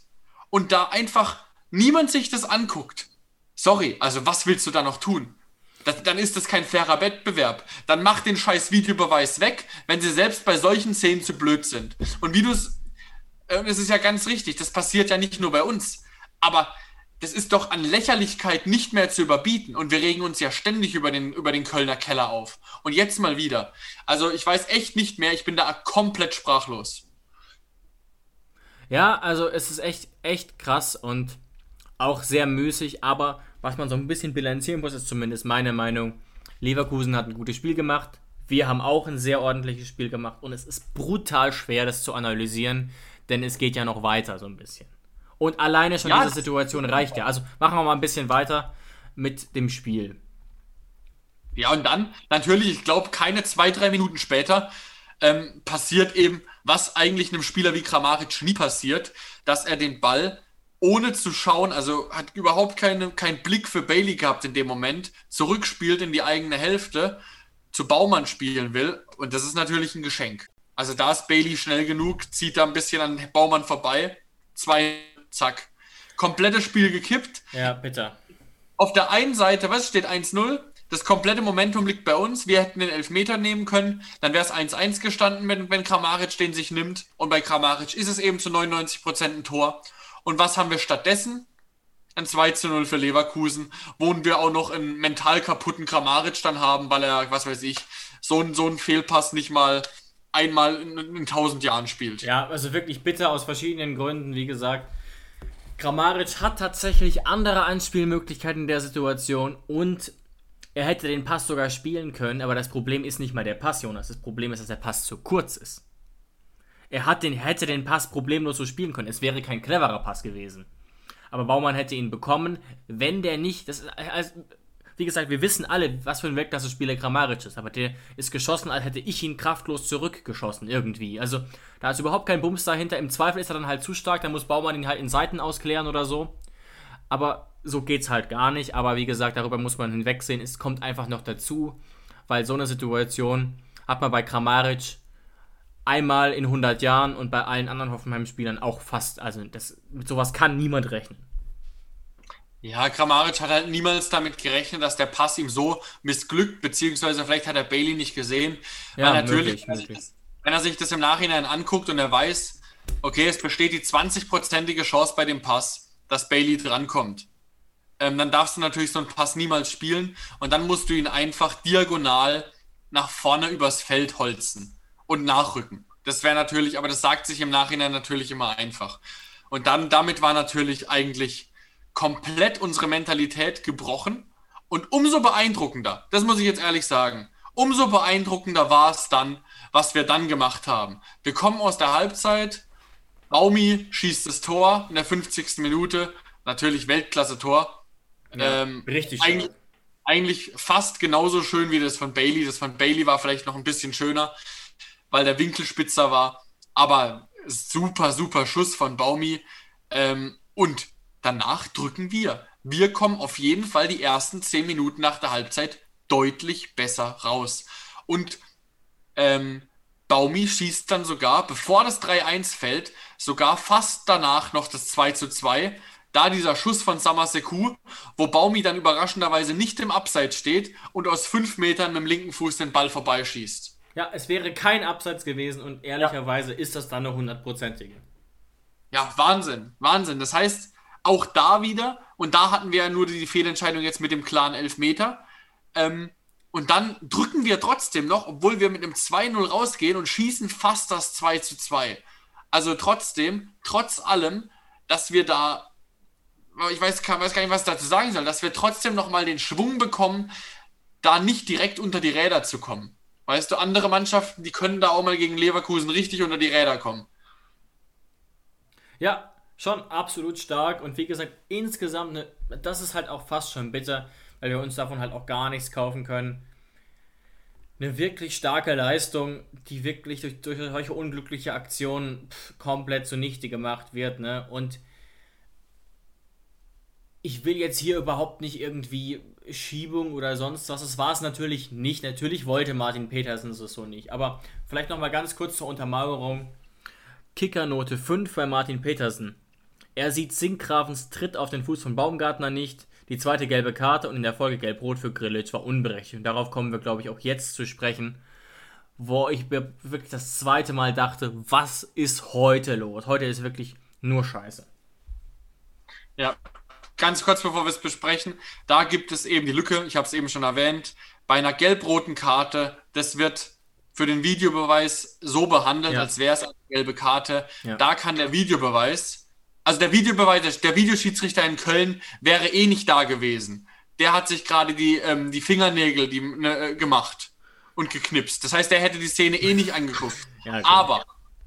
und da einfach niemand sich das anguckt, sorry, also was willst du da noch tun? Das, dann ist das kein fairer Wettbewerb. Dann mach den scheiß Videobeweis weg, wenn sie selbst bei solchen Szenen zu blöd sind. Und wie du es, äh, es ist ja ganz richtig, das passiert ja nicht nur bei uns. Aber das ist doch an Lächerlichkeit nicht mehr zu überbieten. Und wir regen uns ja ständig über den, über den Kölner Keller auf. Und jetzt mal wieder. Also ich weiß echt nicht mehr, ich bin da komplett sprachlos. Ja, also es ist echt, echt krass und auch sehr müßig, aber was man so ein bisschen bilanzieren muss, ist zumindest meine Meinung. Leverkusen hat ein gutes Spiel gemacht. Wir haben auch ein sehr ordentliches Spiel gemacht und es ist brutal schwer, das zu analysieren, denn es geht ja noch weiter so ein bisschen. Und alleine schon ja, diese Situation reicht ja. Also machen wir mal ein bisschen weiter mit dem Spiel. Ja, und dann natürlich, ich glaube, keine zwei, drei Minuten später ähm, passiert eben, was eigentlich einem Spieler wie Kramaric nie passiert, dass er den Ball ohne zu schauen, also hat überhaupt keine, keinen Blick für Bailey gehabt in dem Moment, zurückspielt in die eigene Hälfte, zu Baumann spielen will. Und das ist natürlich ein Geschenk. Also da ist Bailey schnell genug, zieht da ein bisschen an Baumann vorbei. Zwei, zack. Komplettes Spiel gekippt. Ja, bitte. Auf der einen Seite, was steht 1-0? Das komplette Momentum liegt bei uns. Wir hätten den Elfmeter nehmen können. Dann wäre es 1-1 gestanden, wenn, wenn Kramaric den sich nimmt. Und bei Kramaric ist es eben zu 99% ein Tor. Und was haben wir stattdessen? Ein 2 zu 0 für Leverkusen, wo wir auch noch einen mental kaputten Kramaric dann haben, weil er, was weiß ich, so, ein, so einen Fehlpass nicht mal einmal in, in tausend Jahren spielt. Ja, also wirklich bitter aus verschiedenen Gründen, wie gesagt. Kramaric hat tatsächlich andere Anspielmöglichkeiten in der Situation und er hätte den Pass sogar spielen können, aber das Problem ist nicht mal der Pass, Jonas. Das Problem ist, dass der Pass zu kurz ist. Er hat den, hätte den Pass problemlos so spielen können. Es wäre kein cleverer Pass gewesen. Aber Baumann hätte ihn bekommen, wenn der nicht. Das, also, wie gesagt, wir wissen alle, was für ein Weltklasse-Spieler Kramaric ist. Aber der ist geschossen, als hätte ich ihn kraftlos zurückgeschossen, irgendwie. Also, da ist überhaupt kein Bums dahinter. Im Zweifel ist er dann halt zu stark, dann muss Baumann ihn halt in Seiten ausklären oder so. Aber so geht's halt gar nicht. Aber wie gesagt, darüber muss man hinwegsehen. Es kommt einfach noch dazu, weil so eine Situation hat man bei Kramaric einmal in 100 Jahren und bei allen anderen Hoffenheim-Spielern auch fast. Also das, mit sowas kann niemand rechnen. Ja, Kramaric hat halt niemals damit gerechnet, dass der Pass ihm so missglückt, beziehungsweise vielleicht hat er Bailey nicht gesehen. Ja, weil natürlich, möglich, möglich. wenn er sich das im Nachhinein anguckt und er weiß, okay, es besteht die 20-prozentige Chance bei dem Pass, dass Bailey drankommt ähm, dann darfst du natürlich so einen Pass niemals spielen und dann musst du ihn einfach diagonal nach vorne übers Feld holzen und nachrücken. Das wäre natürlich, aber das sagt sich im Nachhinein natürlich immer einfach. Und dann, damit war natürlich eigentlich komplett unsere Mentalität gebrochen und umso beeindruckender, das muss ich jetzt ehrlich sagen, umso beeindruckender war es dann, was wir dann gemacht haben. Wir kommen aus der Halbzeit, Baumi schießt das Tor in der 50. Minute, natürlich Weltklasse-Tor, ja, ähm, richtig eigentlich, eigentlich fast genauso schön wie das von Bailey. Das von Bailey war vielleicht noch ein bisschen schöner, weil der Winkel spitzer war. Aber super, super Schuss von Baumi. Ähm, und danach drücken wir. Wir kommen auf jeden Fall die ersten zehn Minuten nach der Halbzeit deutlich besser raus. Und ähm, Baumi schießt dann sogar, bevor das 3-1 fällt, sogar fast danach noch das 2-2 da dieser Schuss von Samaseku, wo Baumi dann überraschenderweise nicht im Abseits steht und aus fünf Metern mit dem linken Fuß den Ball vorbeischießt. Ja, es wäre kein Abseits gewesen und ehrlicherweise ja. ist das dann eine hundertprozentige. Ja, Wahnsinn, Wahnsinn. Das heißt, auch da wieder, und da hatten wir ja nur die Fehlentscheidung jetzt mit dem klaren Elfmeter. Ähm, und dann drücken wir trotzdem noch, obwohl wir mit einem 2-0 rausgehen und schießen fast das 2 2. Also trotzdem, trotz allem, dass wir da ich weiß, kann, weiß gar nicht, was ich dazu sagen soll, dass wir trotzdem nochmal den Schwung bekommen, da nicht direkt unter die Räder zu kommen. Weißt du, andere Mannschaften, die können da auch mal gegen Leverkusen richtig unter die Räder kommen. Ja, schon absolut stark und wie gesagt, insgesamt, ne, das ist halt auch fast schon bitter, weil wir uns davon halt auch gar nichts kaufen können. Eine wirklich starke Leistung, die wirklich durch, durch solche unglückliche Aktionen pff, komplett zunichte gemacht wird, ne? Und ich will jetzt hier überhaupt nicht irgendwie Schiebung oder sonst was. Das war es natürlich nicht. Natürlich wollte Martin Petersen es so nicht. Aber vielleicht nochmal ganz kurz zur Untermauerung. Kickernote 5 bei Martin Petersen. Er sieht Sinkgrafens Tritt auf den Fuß von Baumgartner nicht. Die zweite gelbe Karte und in der Folge gelb-rot für Grillitsch war unberechtigt. Darauf kommen wir, glaube ich, auch jetzt zu sprechen. Wo ich mir wirklich das zweite Mal dachte, was ist heute los? Heute ist wirklich nur Scheiße. Ja, ganz kurz bevor wir es besprechen, da gibt es eben die Lücke, ich habe es eben schon erwähnt, bei einer gelb-roten Karte, das wird für den Videobeweis so behandelt, ja. als wäre es eine gelbe Karte. Ja. Da kann der Videobeweis, also der Videobeweis, der Videoschiedsrichter in Köln wäre eh nicht da gewesen. Der hat sich gerade die, ähm, die Fingernägel die, ne, gemacht und geknipst. Das heißt, er hätte die Szene eh nicht angeguckt. Ja, okay. Aber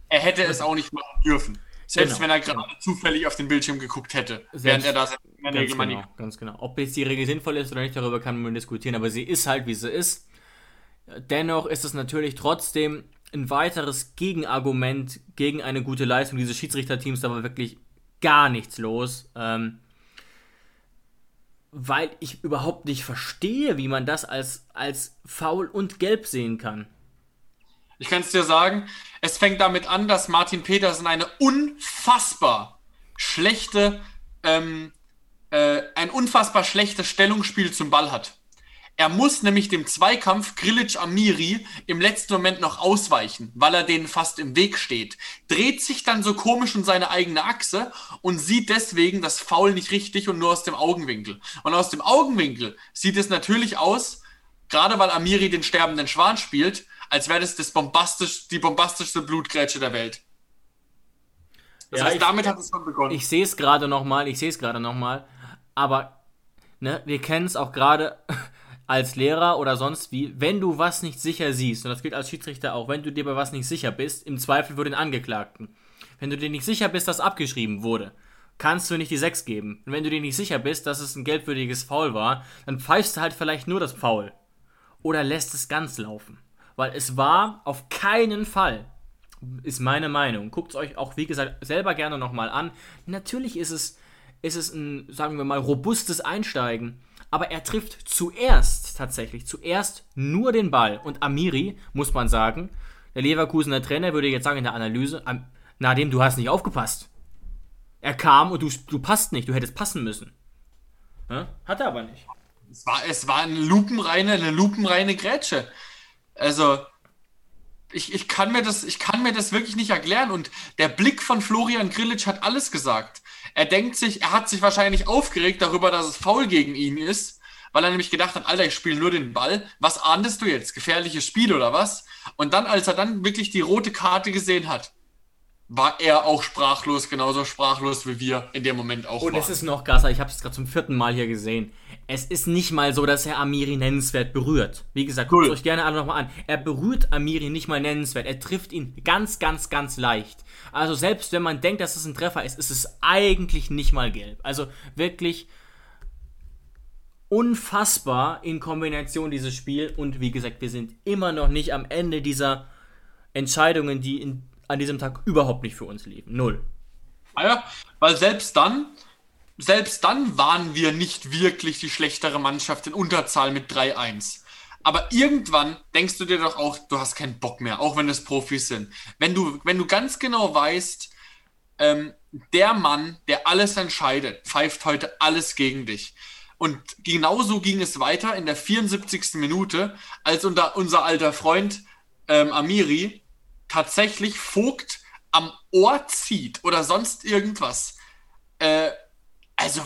er hätte es auch nicht machen dürfen. Selbst genau. wenn er gerade genau. zufällig auf den Bildschirm geguckt hätte, Selbst, während er da seine Regel genau, ganz genau. Ob jetzt die Regel sinnvoll ist oder nicht, darüber kann man diskutieren, aber sie ist halt, wie sie ist. Dennoch ist es natürlich trotzdem ein weiteres Gegenargument gegen eine gute Leistung dieses Schiedsrichterteams, aber wirklich gar nichts los. Ähm, weil ich überhaupt nicht verstehe, wie man das als, als faul und gelb sehen kann. Ich kann es dir sagen, es fängt damit an, dass Martin Petersen eine unfassbar schlechte, ähm, äh, ein unfassbar schlechtes Stellungsspiel zum Ball hat. Er muss nämlich dem Zweikampf Grilic Amiri im letzten Moment noch ausweichen, weil er denen fast im Weg steht. Dreht sich dann so komisch um seine eigene Achse und sieht deswegen das Foul nicht richtig und nur aus dem Augenwinkel. Und aus dem Augenwinkel sieht es natürlich aus, gerade weil Amiri den sterbenden Schwan spielt, als wäre das, das bombastisch, die bombastischste Blutgrätsche der Welt. Das ja, heißt, ich, damit hat es schon begonnen. Ich sehe es gerade nochmal, ich sehe es gerade nochmal, aber ne, wir kennen es auch gerade als Lehrer oder sonst wie, wenn du was nicht sicher siehst, und das gilt als Schiedsrichter auch, wenn du dir bei was nicht sicher bist, im Zweifel für den Angeklagten. Wenn du dir nicht sicher bist, dass abgeschrieben wurde, kannst du nicht die 6 geben. Und wenn du dir nicht sicher bist, dass es ein geldwürdiges Foul war, dann pfeifst du halt vielleicht nur das Foul. Oder lässt es ganz laufen. Weil es war auf keinen Fall, ist meine Meinung. Guckt es euch auch, wie gesagt, selber gerne nochmal an. Natürlich ist es, ist es ein, sagen wir mal, robustes Einsteigen aber er trifft zuerst tatsächlich, zuerst nur den Ball. Und Amiri, muss man sagen, der Leverkusener Trainer würde jetzt sagen in der Analyse, Nadim, du hast nicht aufgepasst. Er kam und du, du passt nicht, du hättest passen müssen. Ja? Hat er aber nicht. Es war, es war eine lupenreine, eine lupenreine Grätsche. Also, ich, ich, kann mir das, ich kann mir das wirklich nicht erklären. Und der Blick von Florian Grillitsch hat alles gesagt. Er denkt sich, er hat sich wahrscheinlich aufgeregt darüber, dass es faul gegen ihn ist, weil er nämlich gedacht hat, Alter, ich spiele nur den Ball. Was ahndest du jetzt? Gefährliches Spiel oder was? Und dann, als er dann wirklich die rote Karte gesehen hat, war er auch sprachlos, genauso sprachlos wie wir in dem Moment auch Und waren. es ist noch krasser, ich habe es gerade zum vierten Mal hier gesehen. Es ist nicht mal so, dass er Amiri nennenswert berührt. Wie gesagt, guckt euch gerne alle nochmal an. Er berührt Amiri nicht mal nennenswert. Er trifft ihn ganz, ganz, ganz leicht. Also selbst wenn man denkt, dass es ein Treffer ist, ist es eigentlich nicht mal gelb. Also wirklich unfassbar in Kombination dieses Spiel. Und wie gesagt, wir sind immer noch nicht am Ende dieser Entscheidungen, die in an diesem Tag überhaupt nicht für uns liefen. Null. Ah weil selbst dann, selbst dann waren wir nicht wirklich die schlechtere Mannschaft in Unterzahl mit 3-1. Aber irgendwann denkst du dir doch auch, du hast keinen Bock mehr, auch wenn es Profis sind. Wenn du, wenn du ganz genau weißt, ähm, der Mann, der alles entscheidet, pfeift heute alles gegen dich. Und genauso ging es weiter in der 74. Minute, als unser, unser alter Freund ähm, Amiri tatsächlich Vogt am Ohr zieht oder sonst irgendwas. Äh, also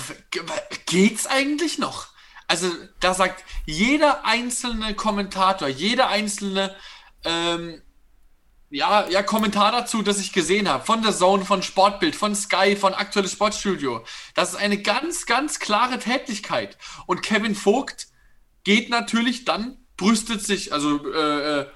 geht's eigentlich noch? Also da sagt jeder einzelne Kommentator, jeder einzelne ähm, ja, ja, Kommentar dazu, das ich gesehen habe, von der Zone, von Sportbild, von Sky, von Aktuelles Sportstudio. Das ist eine ganz, ganz klare Tätigkeit. Und Kevin Vogt geht natürlich dann, brüstet sich, also äh, äh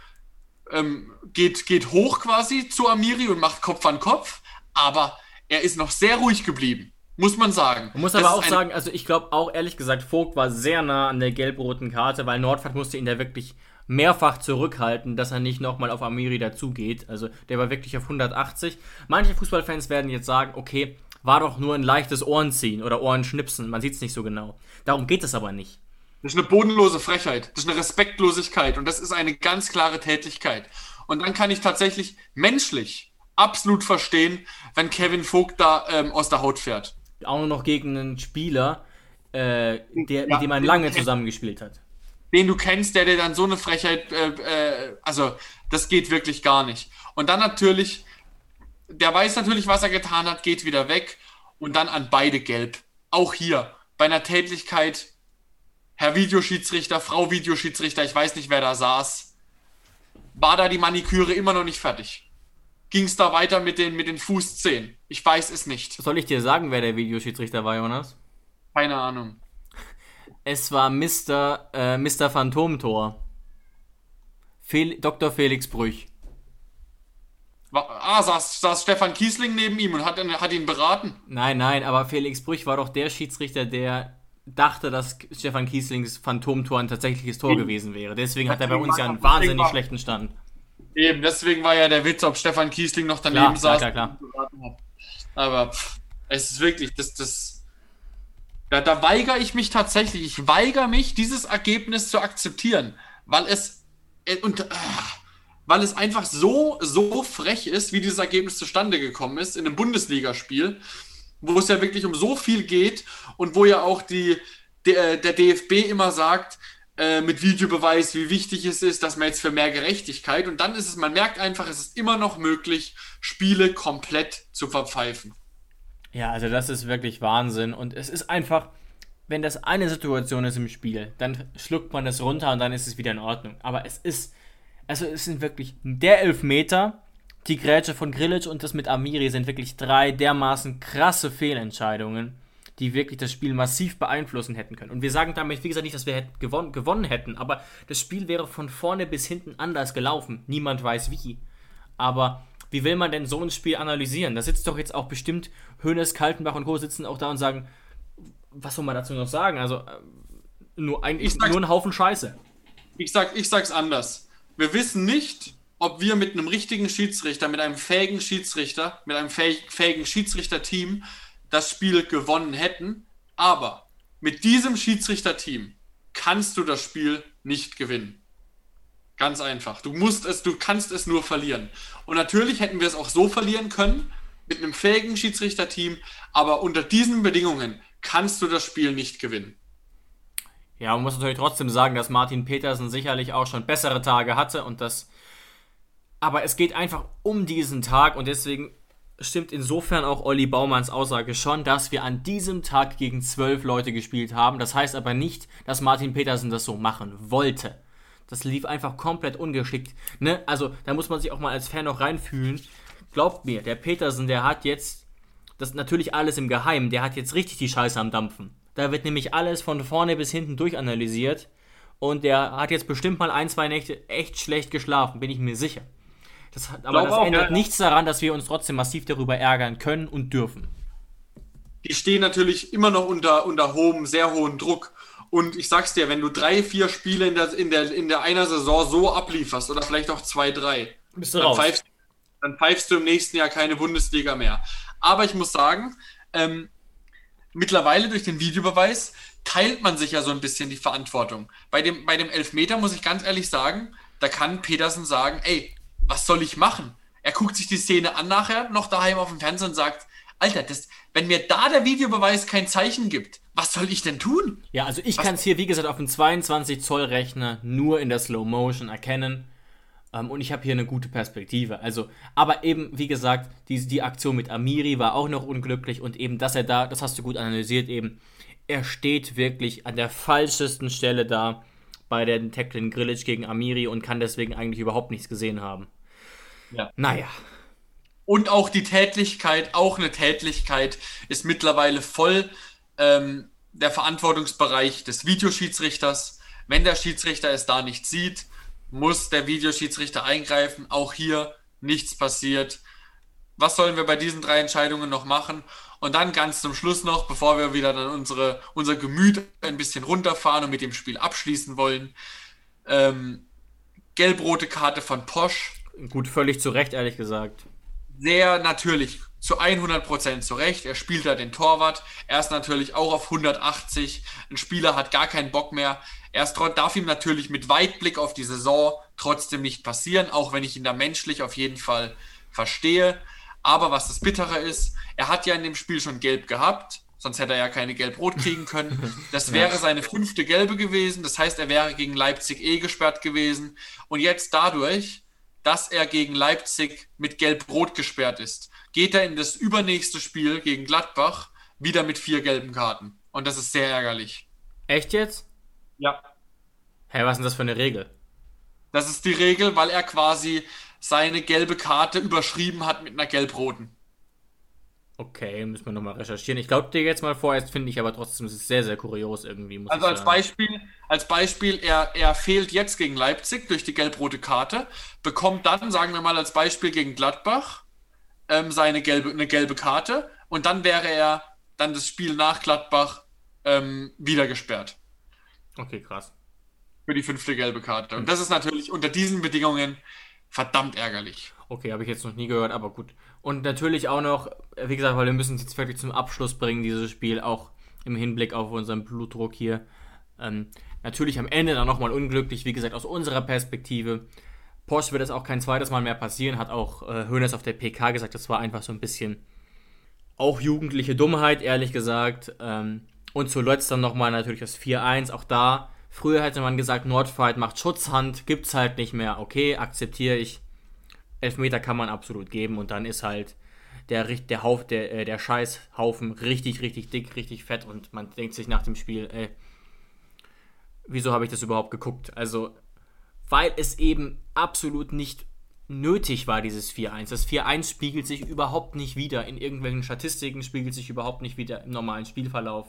ähm, geht, geht hoch quasi zu Amiri und macht Kopf an Kopf, aber er ist noch sehr ruhig geblieben. Muss man sagen. Man muss das aber auch sagen, also ich glaube auch ehrlich gesagt, Vogt war sehr nah an der gelb-roten Karte, weil Nordfahrt musste ihn da wirklich mehrfach zurückhalten, dass er nicht nochmal auf Amiri dazugeht. Also der war wirklich auf 180. Manche Fußballfans werden jetzt sagen, okay, war doch nur ein leichtes Ohrenziehen oder Ohrenschnipsen, man sieht es nicht so genau. Darum geht es aber nicht. Das ist eine bodenlose Frechheit, das ist eine Respektlosigkeit und das ist eine ganz klare Tätigkeit. Und dann kann ich tatsächlich menschlich absolut verstehen, wenn Kevin Vogt da ähm, aus der Haut fährt. Auch nur noch gegen einen Spieler, äh, der, ja, mit dem man lange zusammengespielt hat. Den du kennst, der dir dann so eine Frechheit, äh, äh, also das geht wirklich gar nicht. Und dann natürlich, der weiß natürlich, was er getan hat, geht wieder weg und dann an beide gelb. Auch hier, bei einer Tätigkeit, Herr Videoschiedsrichter, Frau Videoschiedsrichter, ich weiß nicht, wer da saß, war da die Maniküre immer noch nicht fertig. Ging es da weiter mit den, mit den Fußzehen? Ich weiß es nicht. Soll ich dir sagen, wer der Videoschiedsrichter war, Jonas? Keine Ahnung. Es war Mr. Äh, Mr. Phantomtor. Fel Dr. Felix Brüch. ah, saß, saß Stefan Kiesling neben ihm und hat, hat ihn beraten? Nein, nein, aber Felix Brüch war doch der Schiedsrichter, der dachte, dass Stefan Kieslings Phantomtor ein tatsächliches Tor gewesen wäre. Deswegen hat er bei uns ja einen wahnsinnig schlechten Stand. Eben, deswegen war ja der Witz, ob Stefan Kiesling noch daneben klar, saß. Klar, klar, klar. Aber pff, Es ist wirklich, das, das, da, da weigere ich mich tatsächlich, ich weigere mich, dieses Ergebnis zu akzeptieren, weil es, äh, und, äh, weil es einfach so, so frech ist, wie dieses Ergebnis zustande gekommen ist in einem Bundesligaspiel, wo es ja wirklich um so viel geht und wo ja auch die, der, der DFB immer sagt, äh, mit Videobeweis, wie wichtig es ist, dass man jetzt für mehr Gerechtigkeit und dann ist es, man merkt einfach, es ist immer noch möglich, Spiele komplett zu verpfeifen. Ja, also das ist wirklich Wahnsinn und es ist einfach, wenn das eine Situation ist im Spiel, dann schluckt man es runter und dann ist es wieder in Ordnung. Aber es ist, also es sind wirklich der Elfmeter, die Grätsche von Grilic und das mit Amiri sind wirklich drei dermaßen krasse Fehlentscheidungen die wirklich das Spiel massiv beeinflussen hätten können. Und wir sagen damit, wie gesagt, nicht, dass wir hätten gewonnen, gewonnen hätten, aber das Spiel wäre von vorne bis hinten anders gelaufen. Niemand weiß wie. Aber wie will man denn so ein Spiel analysieren? Da sitzt doch jetzt auch bestimmt Hönes, Kaltenbach und Co. sitzen auch da und sagen, was soll man dazu noch sagen? Also äh, nur, ein, nur ein Haufen Scheiße. Ich, sag, ich sag's anders. Wir wissen nicht, ob wir mit einem richtigen Schiedsrichter, mit einem fähigen Schiedsrichter, mit einem fähig, fähigen Schiedsrichterteam das Spiel gewonnen hätten. Aber mit diesem Schiedsrichterteam kannst du das Spiel nicht gewinnen. Ganz einfach. Du musst es, du kannst es nur verlieren. Und natürlich hätten wir es auch so verlieren können, mit einem fähigen Schiedsrichterteam, aber unter diesen Bedingungen kannst du das Spiel nicht gewinnen. Ja, man muss natürlich trotzdem sagen, dass Martin Petersen sicherlich auch schon bessere Tage hatte und das. Aber es geht einfach um diesen Tag und deswegen stimmt insofern auch Olli Baumanns Aussage schon, dass wir an diesem Tag gegen zwölf Leute gespielt haben. Das heißt aber nicht, dass Martin Petersen das so machen wollte. Das lief einfach komplett ungeschickt. Ne? Also da muss man sich auch mal als Fan noch reinfühlen. Glaubt mir, der Petersen, der hat jetzt, das natürlich alles im Geheimen, der hat jetzt richtig die Scheiße am Dampfen. Da wird nämlich alles von vorne bis hinten durchanalysiert. Und der hat jetzt bestimmt mal ein, zwei Nächte echt schlecht geschlafen, bin ich mir sicher. Das, aber das auch, ändert ja. nichts daran, dass wir uns trotzdem massiv darüber ärgern können und dürfen. Die stehen natürlich immer noch unter, unter hohem, sehr hohem Druck. Und ich sag's dir, wenn du drei, vier Spiele in der, in der, in der einer Saison so ablieferst oder vielleicht auch zwei, drei, Bist du dann, raus. Pfeifst, dann pfeifst du im nächsten Jahr keine Bundesliga mehr. Aber ich muss sagen, ähm, mittlerweile durch den Videobeweis teilt man sich ja so ein bisschen die Verantwortung. Bei dem, bei dem Elfmeter muss ich ganz ehrlich sagen, da kann Petersen sagen, ey, was soll ich machen? Er guckt sich die Szene an nachher, noch daheim auf dem Fernseher und sagt, Alter, das, wenn mir da der Videobeweis kein Zeichen gibt, was soll ich denn tun? Ja, also ich kann es hier, wie gesagt, auf dem 22 Zoll Rechner nur in der Slow Motion erkennen. Ähm, und ich habe hier eine gute Perspektive. Also, aber eben, wie gesagt, die, die Aktion mit Amiri war auch noch unglücklich und eben, dass er da, das hast du gut analysiert, eben, er steht wirklich an der falschesten Stelle da bei den Tacklen Grillage gegen Amiri und kann deswegen eigentlich überhaupt nichts gesehen haben. Ja. Naja. Und auch die Tätlichkeit, auch eine Tätlichkeit, ist mittlerweile voll ähm, der Verantwortungsbereich des Videoschiedsrichters. Wenn der Schiedsrichter es da nicht sieht, muss der Videoschiedsrichter eingreifen. Auch hier nichts passiert. Was sollen wir bei diesen drei Entscheidungen noch machen? Und dann ganz zum Schluss noch, bevor wir wieder dann unsere, unser Gemüt ein bisschen runterfahren und mit dem Spiel abschließen wollen, ähm, gelb-rote Karte von Posch Gut, völlig zu Recht, ehrlich gesagt. Sehr natürlich, zu 100% zu Recht. Er spielt da den Torwart. Er ist natürlich auch auf 180. Ein Spieler hat gar keinen Bock mehr. Er ist, darf ihm natürlich mit Weitblick auf die Saison trotzdem nicht passieren, auch wenn ich ihn da menschlich auf jeden Fall verstehe. Aber was das Bittere ist, er hat ja in dem Spiel schon gelb gehabt. Sonst hätte er ja keine Gelb-Rot kriegen können. Das wäre seine fünfte Gelbe gewesen. Das heißt, er wäre gegen Leipzig eh gesperrt gewesen. Und jetzt dadurch dass er gegen Leipzig mit Gelb-Rot gesperrt ist, geht er in das übernächste Spiel gegen Gladbach wieder mit vier gelben Karten. Und das ist sehr ärgerlich. Echt jetzt? Ja. Hä, hey, was ist denn das für eine Regel? Das ist die Regel, weil er quasi seine gelbe Karte überschrieben hat mit einer gelb-roten. Okay, müssen wir nochmal recherchieren. Ich glaube dir jetzt mal vorerst, finde ich aber trotzdem, es ist sehr, sehr kurios irgendwie. also als Beispiel, als Beispiel er, er fehlt jetzt gegen Leipzig durch die gelb-rote Karte, bekommt dann, sagen wir mal als Beispiel gegen Gladbach, ähm, seine gelbe, eine gelbe Karte und dann wäre er dann das Spiel nach Gladbach ähm, wieder gesperrt. Okay, krass. Für die fünfte gelbe Karte. Und das ist natürlich unter diesen Bedingungen verdammt ärgerlich. Okay, habe ich jetzt noch nie gehört, aber gut. Und natürlich auch noch, wie gesagt, weil wir müssen es jetzt wirklich zum Abschluss bringen, dieses Spiel, auch im Hinblick auf unseren Blutdruck hier. Ähm, natürlich am Ende dann nochmal unglücklich, wie gesagt, aus unserer Perspektive. Porsche wird es auch kein zweites Mal mehr passieren, hat auch äh, auf der PK gesagt, das war einfach so ein bisschen auch jugendliche Dummheit, ehrlich gesagt. Ähm, und zuletzt dann nochmal natürlich das 4-1, auch da. Früher hätte man gesagt, Nordfight macht Schutzhand, gibt's halt nicht mehr. Okay, akzeptiere ich. Elfmeter kann man absolut geben und dann ist halt der, der, Hauf, der, äh, der Scheißhaufen richtig, richtig dick, richtig fett und man denkt sich nach dem Spiel, ey, wieso habe ich das überhaupt geguckt? Also, weil es eben absolut nicht nötig war, dieses 4-1. Das 4-1 spiegelt sich überhaupt nicht wieder in irgendwelchen Statistiken, spiegelt sich überhaupt nicht wieder im normalen Spielverlauf.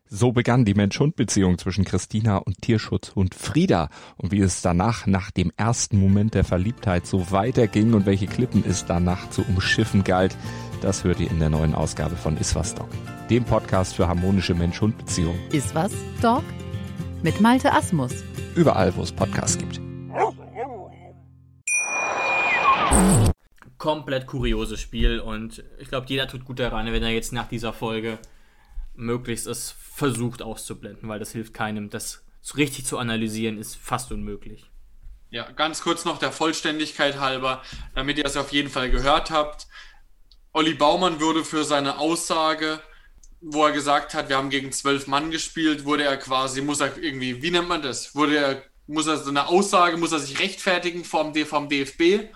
So begann die Mensch-Hund-Beziehung zwischen Christina und Tierschutzhund Frieda. Und wie es danach, nach dem ersten Moment der Verliebtheit, so weiterging und welche Klippen es danach zu umschiffen galt, das hört ihr in der neuen Ausgabe von Iswas Dog, dem Podcast für harmonische Mensch-Hund-Beziehungen. Iswas Dog? Mit Malte Asmus. Überall, wo es Podcasts gibt. komplett kurioses Spiel und ich glaube, jeder tut gut daran, wenn er jetzt nach dieser Folge möglichst es versucht auszublenden, weil das hilft keinem. Das richtig zu analysieren ist fast unmöglich. Ja, ganz kurz noch der Vollständigkeit halber, damit ihr es auf jeden Fall gehört habt. Olli Baumann würde für seine Aussage, wo er gesagt hat, wir haben gegen zwölf Mann gespielt, wurde er quasi, muss er irgendwie, wie nennt man das? Wurde er, muss er so eine Aussage, muss er sich rechtfertigen vom, vom DFB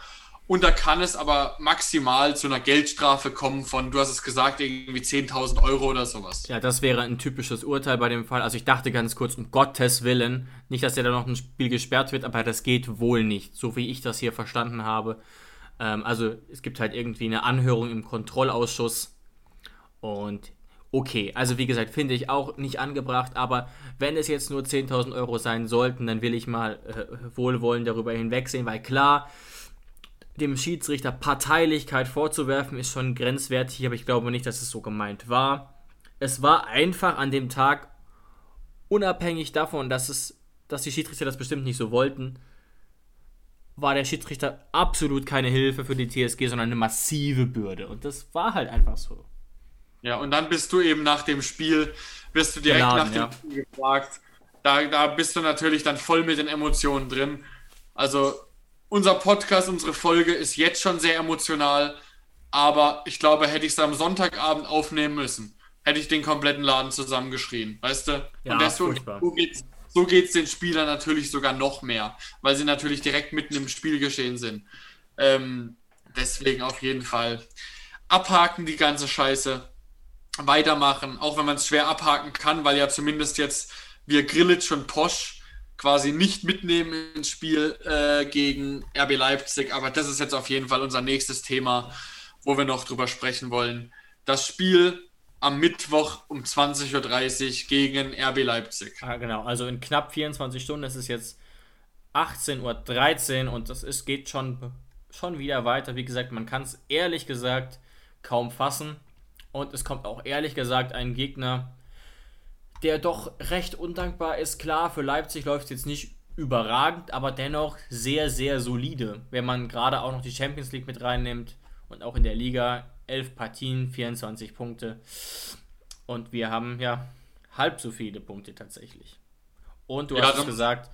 und da kann es aber maximal zu einer Geldstrafe kommen von, du hast es gesagt, irgendwie 10.000 Euro oder sowas. Ja, das wäre ein typisches Urteil bei dem Fall. Also ich dachte ganz kurz, um Gottes Willen, nicht, dass ja da noch ein Spiel gesperrt wird, aber das geht wohl nicht, so wie ich das hier verstanden habe. Ähm, also es gibt halt irgendwie eine Anhörung im Kontrollausschuss und okay, also wie gesagt, finde ich auch nicht angebracht, aber wenn es jetzt nur 10.000 Euro sein sollten, dann will ich mal äh, wohlwollend darüber hinwegsehen, weil klar, dem Schiedsrichter Parteilichkeit vorzuwerfen, ist schon grenzwertig, aber ich glaube nicht, dass es so gemeint war. Es war einfach an dem Tag, unabhängig davon, dass, es, dass die Schiedsrichter das bestimmt nicht so wollten, war der Schiedsrichter absolut keine Hilfe für die TSG, sondern eine massive Bürde. Und das war halt einfach so. Ja, und dann bist du eben nach dem Spiel, wirst du direkt Geladen, nach dem ja. Spiel gefragt. Da, da bist du natürlich dann voll mit den Emotionen drin. Also unser Podcast, unsere Folge ist jetzt schon sehr emotional, aber ich glaube, hätte ich es am Sonntagabend aufnehmen müssen, hätte ich den kompletten Laden zusammengeschrien, weißt du? Ja, Und deswegen, so geht's, so geht's den Spielern natürlich sogar noch mehr, weil sie natürlich direkt mitten im Spiel geschehen sind. Ähm, deswegen auf jeden Fall abhaken die ganze Scheiße, weitermachen, auch wenn man es schwer abhaken kann, weil ja zumindest jetzt wir Grillitsch und Posch quasi nicht mitnehmen ins Spiel äh, gegen RB Leipzig. Aber das ist jetzt auf jeden Fall unser nächstes Thema, wo wir noch drüber sprechen wollen. Das Spiel am Mittwoch um 20.30 Uhr gegen RB Leipzig. Ah, genau, also in knapp 24 Stunden ist es jetzt 18.13 Uhr und das ist, geht schon, schon wieder weiter. Wie gesagt, man kann es ehrlich gesagt kaum fassen. Und es kommt auch ehrlich gesagt ein Gegner, der doch recht undankbar ist. Klar, für Leipzig läuft es jetzt nicht überragend, aber dennoch sehr, sehr solide. Wenn man gerade auch noch die Champions League mit reinnimmt und auch in der Liga 11 Partien, 24 Punkte. Und wir haben ja halb so viele Punkte tatsächlich. Und du ja, hast es gesagt,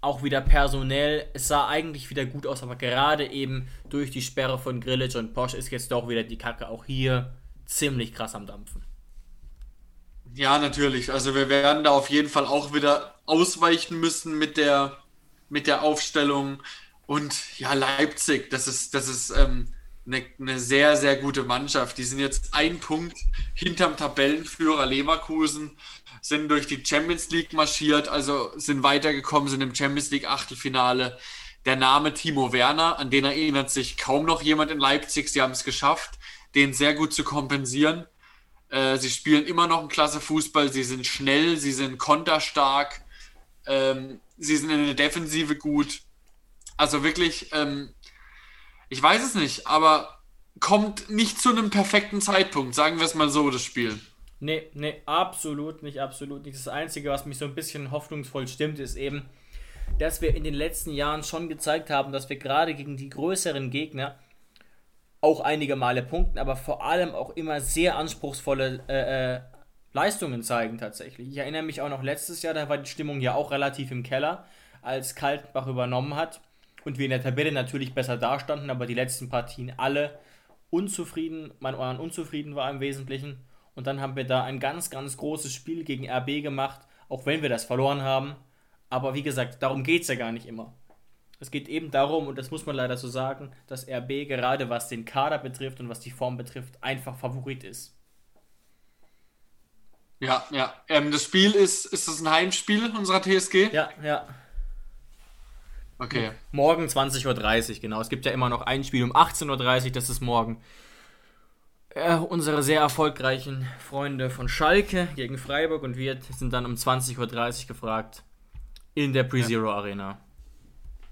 auch wieder personell, es sah eigentlich wieder gut aus, aber gerade eben durch die Sperre von Grillage und Posch ist jetzt doch wieder die Kacke auch hier ziemlich krass am Dampfen. Ja, natürlich. Also wir werden da auf jeden Fall auch wieder ausweichen müssen mit der, mit der Aufstellung. Und ja, Leipzig, das ist, das ist ähm, eine, eine sehr, sehr gute Mannschaft. Die sind jetzt ein Punkt hinterm Tabellenführer Leverkusen, sind durch die Champions League marschiert, also sind weitergekommen, sind im Champions League Achtelfinale. Der Name Timo Werner, an den erinnert sich kaum noch jemand in Leipzig. Sie haben es geschafft, den sehr gut zu kompensieren Äh, sie spielen immer noch einen klasse Fußball. Sie sind schnell, sie sind konterstark. Ähm, sie sind in der Defensive gut. Also wirklich, ähm, ich weiß es nicht, aber kommt nicht zu einem perfekten Zeitpunkt, sagen wir es mal so, das Spiel. Nee, nee, absolut nicht, absolut nicht. Das Einzige, was mich so ein bisschen hoffnungsvoll stimmt, ist eben, dass wir in den letzten Jahren schon gezeigt haben, dass wir gerade gegen die größeren Gegner auch einige Male punkten, aber vor allem auch immer sehr anspruchsvolle äh, äh, Leistungen zeigen tatsächlich. Ich erinnere mich auch noch letztes Jahr, da war die Stimmung ja auch relativ im Keller, als Kaltenbach übernommen hat und wir in der Tabelle natürlich besser dastanden, aber die letzten Partien alle unzufrieden, mein Ohren unzufrieden war im Wesentlichen. Und dann haben wir da ein ganz, ganz großes Spiel gegen RB gemacht, auch wenn wir das verloren haben. Aber wie gesagt, darum geht es ja gar nicht immer. Es geht eben darum, und das muss man leider so sagen, dass RB gerade was den Kader betrifft und was die Form betrifft, einfach Favorit ist. Ja, ja. Ähm, das Spiel ist, ist das ein Heimspiel unserer TSG? Ja, ja. Okay. Morgen 20.30 Uhr, genau. Es gibt ja immer noch ein Spiel um 18.30 Uhr, das ist morgen. Äh, unsere sehr erfolgreichen Freunde von Schalke gegen Freiburg und wir sind dann um 20.30 Uhr gefragt in der Pre-Zero ja.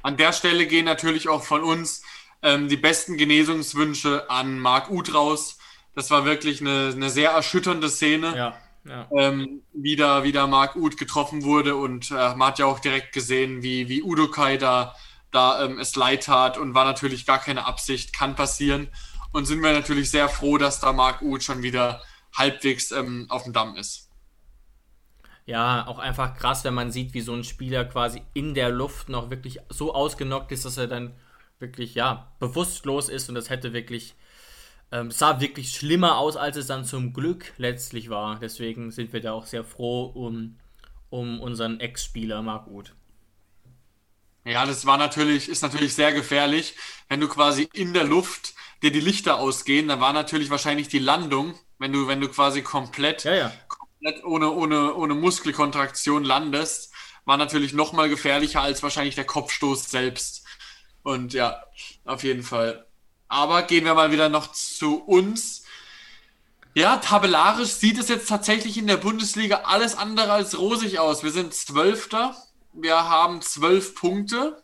An der Stelle gehen natürlich auch von uns ähm, die besten Genesungswünsche an Marc Uth raus. Das war wirklich eine, eine sehr erschütternde Szene. Ja ja. ähm, wieder, wieder Marc Uth getroffen wurde und äh, man hat ja auch direkt gesehen, wie, wie Udo Kai da, da ähm, es leid tat und war natürlich gar keine Absicht, kann passieren. Und sind wir natürlich sehr froh, dass da Marc Uth schon wieder halbwegs ähm, auf dem Damm ist. Ja, auch einfach krass, wenn man sieht, wie so ein Spieler quasi in der Luft noch wirklich so ausgenockt ist, dass er dann wirklich, ja, bewusstlos ist und das hätte wirklich ähm, sah wirklich schlimmer aus, als es dann zum Glück letztlich war. Deswegen sind wir da auch sehr froh um, um unseren Ex-Spieler Marc Uth. Ja, das war natürlich, ist natürlich sehr gefährlich. Wenn du quasi in der Luft dir die Lichter ausgehen, dann war natürlich wahrscheinlich die Landung, wenn du, wenn du quasi komplett, ja, ja. Komplett ohne, ohne, ohne Muskelkontraktion landest, war natürlich noch mal gefährlicher als wahrscheinlich der Kopfstoß selbst. Und ja, auf jeden Fall. Aber gehen wir mal wieder noch zu uns. Ja, tabellarisch sieht es jetzt tatsächlich in der Bundesliga alles andere als rosig aus. Wir sind Zwölfter, wir haben zwölf Punkte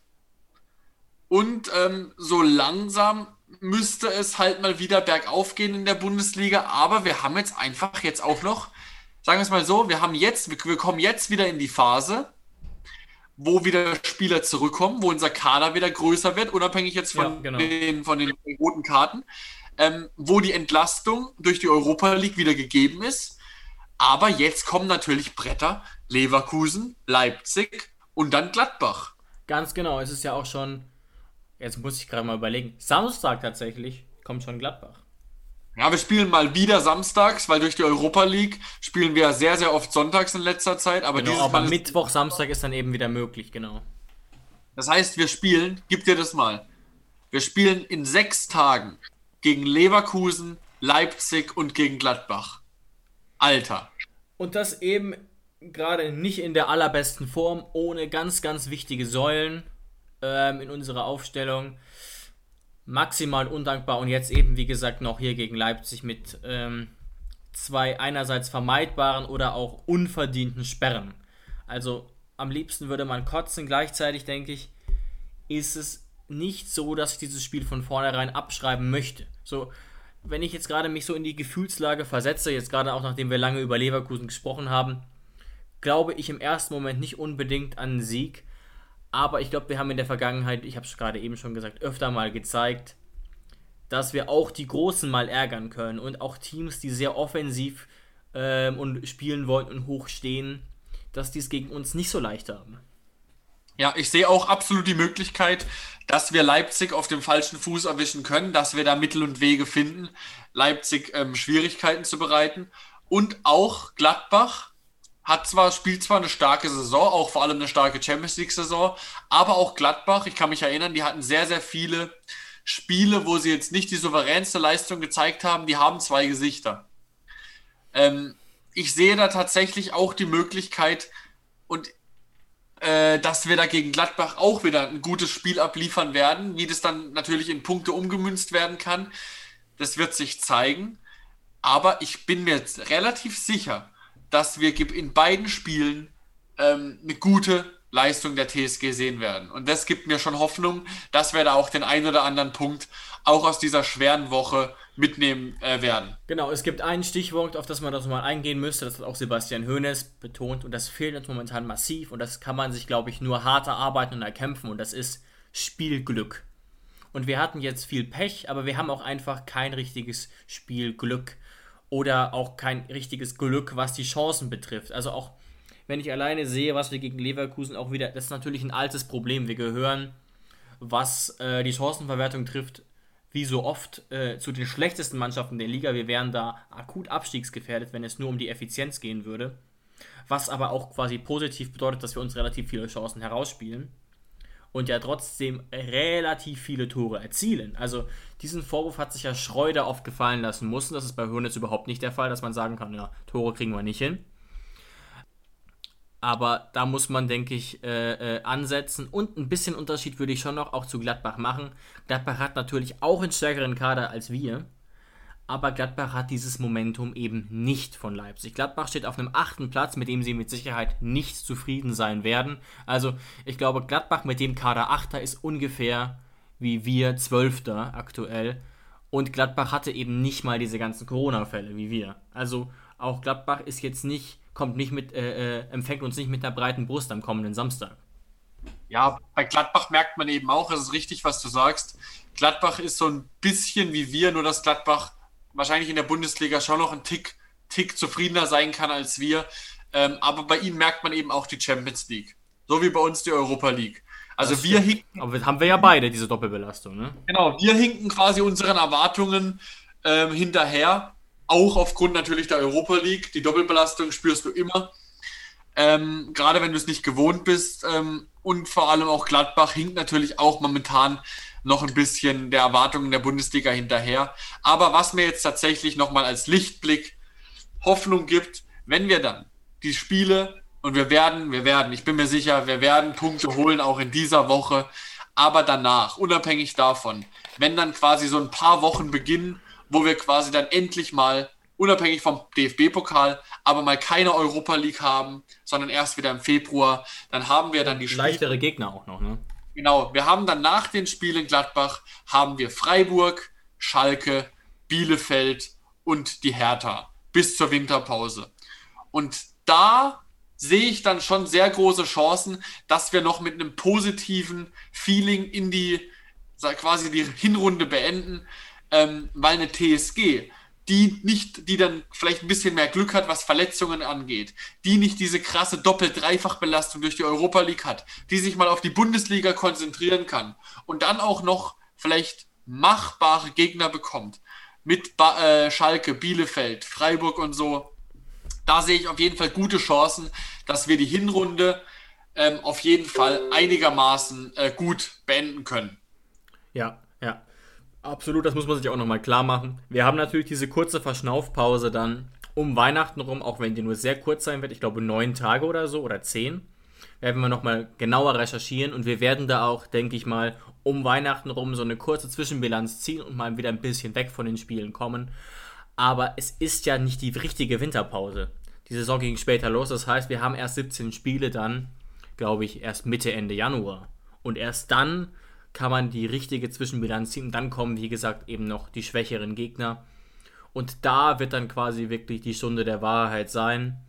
und ähm, so langsam müsste es halt mal wieder bergauf gehen in der Bundesliga. Aber wir haben jetzt einfach jetzt auch noch, sagen wir es mal so, wir haben jetzt, wir kommen jetzt wieder in die Phase, wo wieder Spieler zurückkommen, wo unser Kader wieder größer wird, unabhängig jetzt von, ja, genau. den, von den roten Karten, ähm, wo die Entlastung durch die Europa League wieder gegeben ist. Aber jetzt kommen natürlich Bretter, Leverkusen, Leipzig und dann Gladbach. Ganz genau, es ist ja auch schon, jetzt muss ich gerade mal überlegen, Samstag tatsächlich kommt schon Gladbach. Ja, wir spielen mal wieder samstags, weil durch die Europa League spielen wir sehr, sehr oft sonntags in letzter Zeit. Aber, genau, aber Mittwoch, Samstag ist dann eben wieder möglich, genau. Das heißt, wir spielen, gib dir das mal, wir spielen in sechs Tagen gegen Leverkusen, Leipzig und gegen Gladbach. Alter. Und das eben gerade nicht in der allerbesten Form, ohne ganz, ganz wichtige Säulen ähm, in unserer Aufstellung maximal undankbar und jetzt eben, wie gesagt, noch hier gegen Leipzig mit ähm, zwei einerseits vermeidbaren oder auch unverdienten Sperren. Also am liebsten würde man kotzen, gleichzeitig denke ich, ist es nicht so, dass ich dieses Spiel von vornherein abschreiben möchte. So, wenn ich jetzt gerade mich so in die Gefühlslage versetze, jetzt gerade auch nachdem wir lange über Leverkusen gesprochen haben, glaube ich im ersten Moment nicht unbedingt an einen Sieg, aber ich glaube, wir haben in der Vergangenheit, ich habe es gerade eben schon gesagt, öfter mal gezeigt, dass wir auch die Großen mal ärgern können und auch Teams, die sehr offensiv ähm, und spielen wollen und hoch stehen, dass die es gegen uns nicht so leicht haben. Ja, ich sehe auch absolut die Möglichkeit, dass wir Leipzig auf dem falschen Fuß erwischen können, dass wir da Mittel und Wege finden, Leipzig ähm, Schwierigkeiten zu bereiten. Und auch Gladbach hat zwar, spielt zwar eine starke Saison, auch vor allem eine starke Champions League-Saison, aber auch Gladbach, ich kann mich erinnern, die hatten sehr, sehr viele Spiele, wo sie jetzt nicht die souveränste Leistung gezeigt haben, die haben zwei Gesichter. Ähm, ich sehe da tatsächlich auch die Möglichkeit und äh, dass wir da gegen Gladbach auch wieder ein gutes Spiel abliefern werden. Wie das dann natürlich in Punkte umgemünzt werden kann, das wird sich zeigen. Aber ich bin mir jetzt relativ sicher, dass wir in beiden Spielen ähm, eine gute Leistung der TSG sehen werden. Und das gibt mir schon Hoffnung, dass wir da auch den einen oder anderen Punkt auch aus dieser schweren Woche mitnehmen äh, werden. Genau, es gibt ein Stichwort, auf das man das mal eingehen müsste, das hat auch Sebastian Hoeneß betont und das fehlt uns momentan massiv und das kann man sich, glaube ich, nur hart erarbeiten und erkämpfen und das ist Spielglück. Und wir hatten jetzt viel Pech, aber wir haben auch einfach kein richtiges Spielglück oder auch kein richtiges Glück, was die Chancen betrifft. Also auch wenn ich alleine sehe, was wir gegen Leverkusen auch wieder, das ist natürlich ein altes Problem. Wir gehören, was äh, die Chancenverwertung trifft, wie so oft äh, zu den schlechtesten Mannschaften der Liga. Wir wären da akut abstiegsgefährdet, wenn es nur um die Effizienz gehen würde. Was aber auch quasi positiv bedeutet, dass wir uns relativ viele Chancen herausspielen und ja trotzdem relativ viele Tore erzielen. Also diesen Vorwurf hat sich ja Schreuder oft gefallen lassen müssen. Das ist bei Hönes überhaupt nicht der Fall, dass man sagen kann, ja, Tore kriegen wir nicht hin. Aber da muss man, denke ich, äh, äh, ansetzen. Und ein bisschen Unterschied würde ich schon noch auch zu Gladbach machen. Gladbach hat natürlich auch einen stärkeren Kader als wir. Aber Gladbach hat dieses Momentum eben nicht von Leipzig. Gladbach steht auf einem achten Platz, mit dem sie mit Sicherheit nicht zufrieden sein werden. Also ich glaube, Gladbach mit dem Kader Achter ist ungefähr wie wir Zwölfter aktuell. Und Gladbach hatte eben nicht mal diese ganzen Corona-Fälle wie wir. Also auch Gladbach ist jetzt nicht kommt nicht mit, äh, äh, empfängt uns nicht mit einer breiten Brust am kommenden Samstag. Ja, bei Gladbach merkt man eben auch, es ist richtig, was du sagst. Gladbach ist so ein bisschen wie wir, nur dass Gladbach wahrscheinlich in der Bundesliga schon noch ein Tick, Tick zufriedener sein kann als wir. Ähm, aber bei ihnen merkt man eben auch die Champions League. So wie bei uns die Europa League. Also wir hinken. Aber haben wir ja beide diese Doppelbelastung, ne? Genau, wir hinken quasi unseren Erwartungen ähm, hinterher. Auch aufgrund natürlich der Europa League. Die Doppelbelastung spürst du immer. Ähm, gerade wenn du es nicht gewohnt bist. Ähm, und vor allem auch Gladbach hinkt natürlich auch momentan noch ein bisschen der Erwartungen der Bundesliga hinterher. Aber was mir jetzt tatsächlich nochmal als Lichtblick Hoffnung gibt, wenn wir dann die Spiele und wir werden, wir werden, ich bin mir sicher, wir werden Punkte holen, auch in dieser Woche. Aber danach, unabhängig davon, wenn dann quasi so ein paar Wochen beginnen, wo wir quasi dann endlich mal, unabhängig vom DFB-Pokal, aber mal keine Europa League haben, sondern erst wieder im Februar. Dann haben wir dann die Spiele. Leichtere Gegner auch noch, ne? Genau, wir haben dann nach den Spielen Gladbach, haben wir Freiburg, Schalke, Bielefeld und die Hertha bis zur Winterpause. Und da sehe ich dann schon sehr große Chancen, dass wir noch mit einem positiven Feeling in die quasi die Hinrunde beenden, ähm, weil eine TSG, die nicht, die dann vielleicht ein bisschen mehr Glück hat, was Verletzungen angeht, die nicht diese krasse Doppel-Dreifach-Belastung durch die Europa League hat, die sich mal auf die Bundesliga konzentrieren kann und dann auch noch vielleicht machbare Gegner bekommt mit ba äh, Schalke, Bielefeld, Freiburg und so. Da sehe ich auf jeden Fall gute Chancen, dass wir die Hinrunde ähm, auf jeden Fall einigermaßen äh, gut beenden können. Ja. Absolut, das muss man sich auch nochmal klar machen. Wir haben natürlich diese kurze Verschnaufpause dann um Weihnachten rum, auch wenn die nur sehr kurz sein wird. Ich glaube neun Tage oder so oder zehn. Werden wir nochmal genauer recherchieren und wir werden da auch, denke ich mal, um Weihnachten rum so eine kurze Zwischenbilanz ziehen und mal wieder ein bisschen weg von den Spielen kommen. Aber es ist ja nicht die richtige Winterpause. Die Saison ging später los, das heißt, wir haben erst 17 Spiele dann, glaube ich, erst Mitte, Ende Januar. Und erst dann kann man die richtige Zwischenbilanz ziehen. Und dann kommen, wie gesagt, eben noch die schwächeren Gegner. Und da wird dann quasi wirklich die Stunde der Wahrheit sein,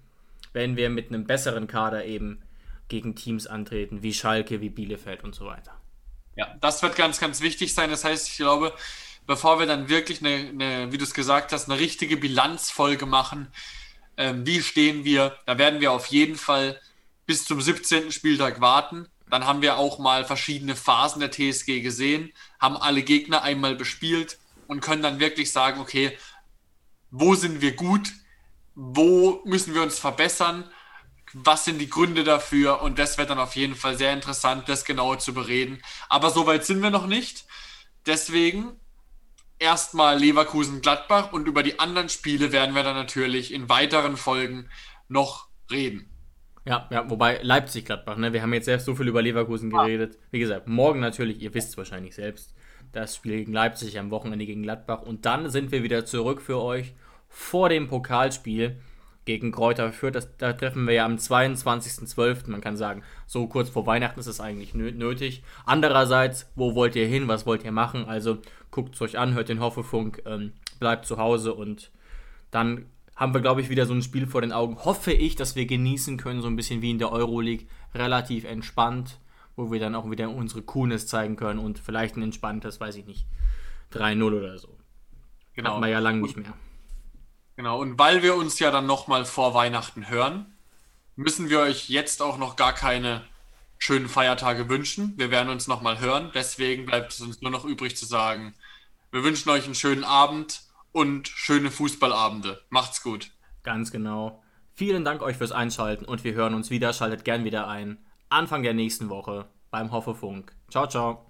wenn wir mit einem besseren Kader eben gegen Teams antreten, wie Schalke, wie Bielefeld und so weiter. Ja, das wird ganz, ganz wichtig sein. Das heißt, ich glaube, bevor wir dann wirklich eine, eine wie du es gesagt hast, eine richtige Bilanzfolge machen, ähm, wie stehen wir, da werden wir auf jeden Fall bis zum 17. Spieltag warten. Dann haben wir auch mal verschiedene Phasen der TSG gesehen, haben alle Gegner einmal bespielt und können dann wirklich sagen, okay, wo sind wir gut, wo müssen wir uns verbessern, was sind die Gründe dafür und das wird dann auf jeden Fall sehr interessant, das genauer zu bereden. Aber so weit sind wir noch nicht. Deswegen erstmal Leverkusen-Gladbach und über die anderen Spiele werden wir dann natürlich in weiteren Folgen noch reden. Ja, ja, wobei Leipzig-Gladbach, ne? Wir haben jetzt selbst so viel über Leverkusen geredet. Wie gesagt, morgen natürlich, ihr wisst es wahrscheinlich selbst, das Spiel gegen Leipzig am Wochenende gegen Gladbach. Und dann sind wir wieder zurück für euch vor dem Pokalspiel gegen Kräuter Fürth. Das, da treffen wir ja am 22.12. Man kann sagen, so kurz vor Weihnachten ist es eigentlich nötig. Andererseits, wo wollt ihr hin? Was wollt ihr machen? Also guckt es euch an, hört den Hoffefunk, ähm, bleibt zu Hause und dann haben wir, glaube ich, wieder so ein Spiel vor den Augen. Hoffe ich, dass wir genießen können, so ein bisschen wie in der Euroleague, relativ entspannt, wo wir dann auch wieder unsere Coolness zeigen können und vielleicht ein entspanntes, weiß ich nicht, 3-0 oder so. Genau. Hat man ja lange nicht mehr. Genau, und weil wir uns ja dann nochmal vor Weihnachten hören, müssen wir euch jetzt auch noch gar keine schönen Feiertage wünschen. Wir werden uns nochmal hören. Deswegen bleibt es uns nur noch übrig zu sagen, wir wünschen euch einen schönen Abend und schöne Fußballabende. Macht's gut. Ganz genau. Vielen Dank euch fürs Einschalten und wir hören uns wieder. Schaltet gern wieder ein. Anfang der nächsten Woche beim Hoffefunk. Ciao, ciao.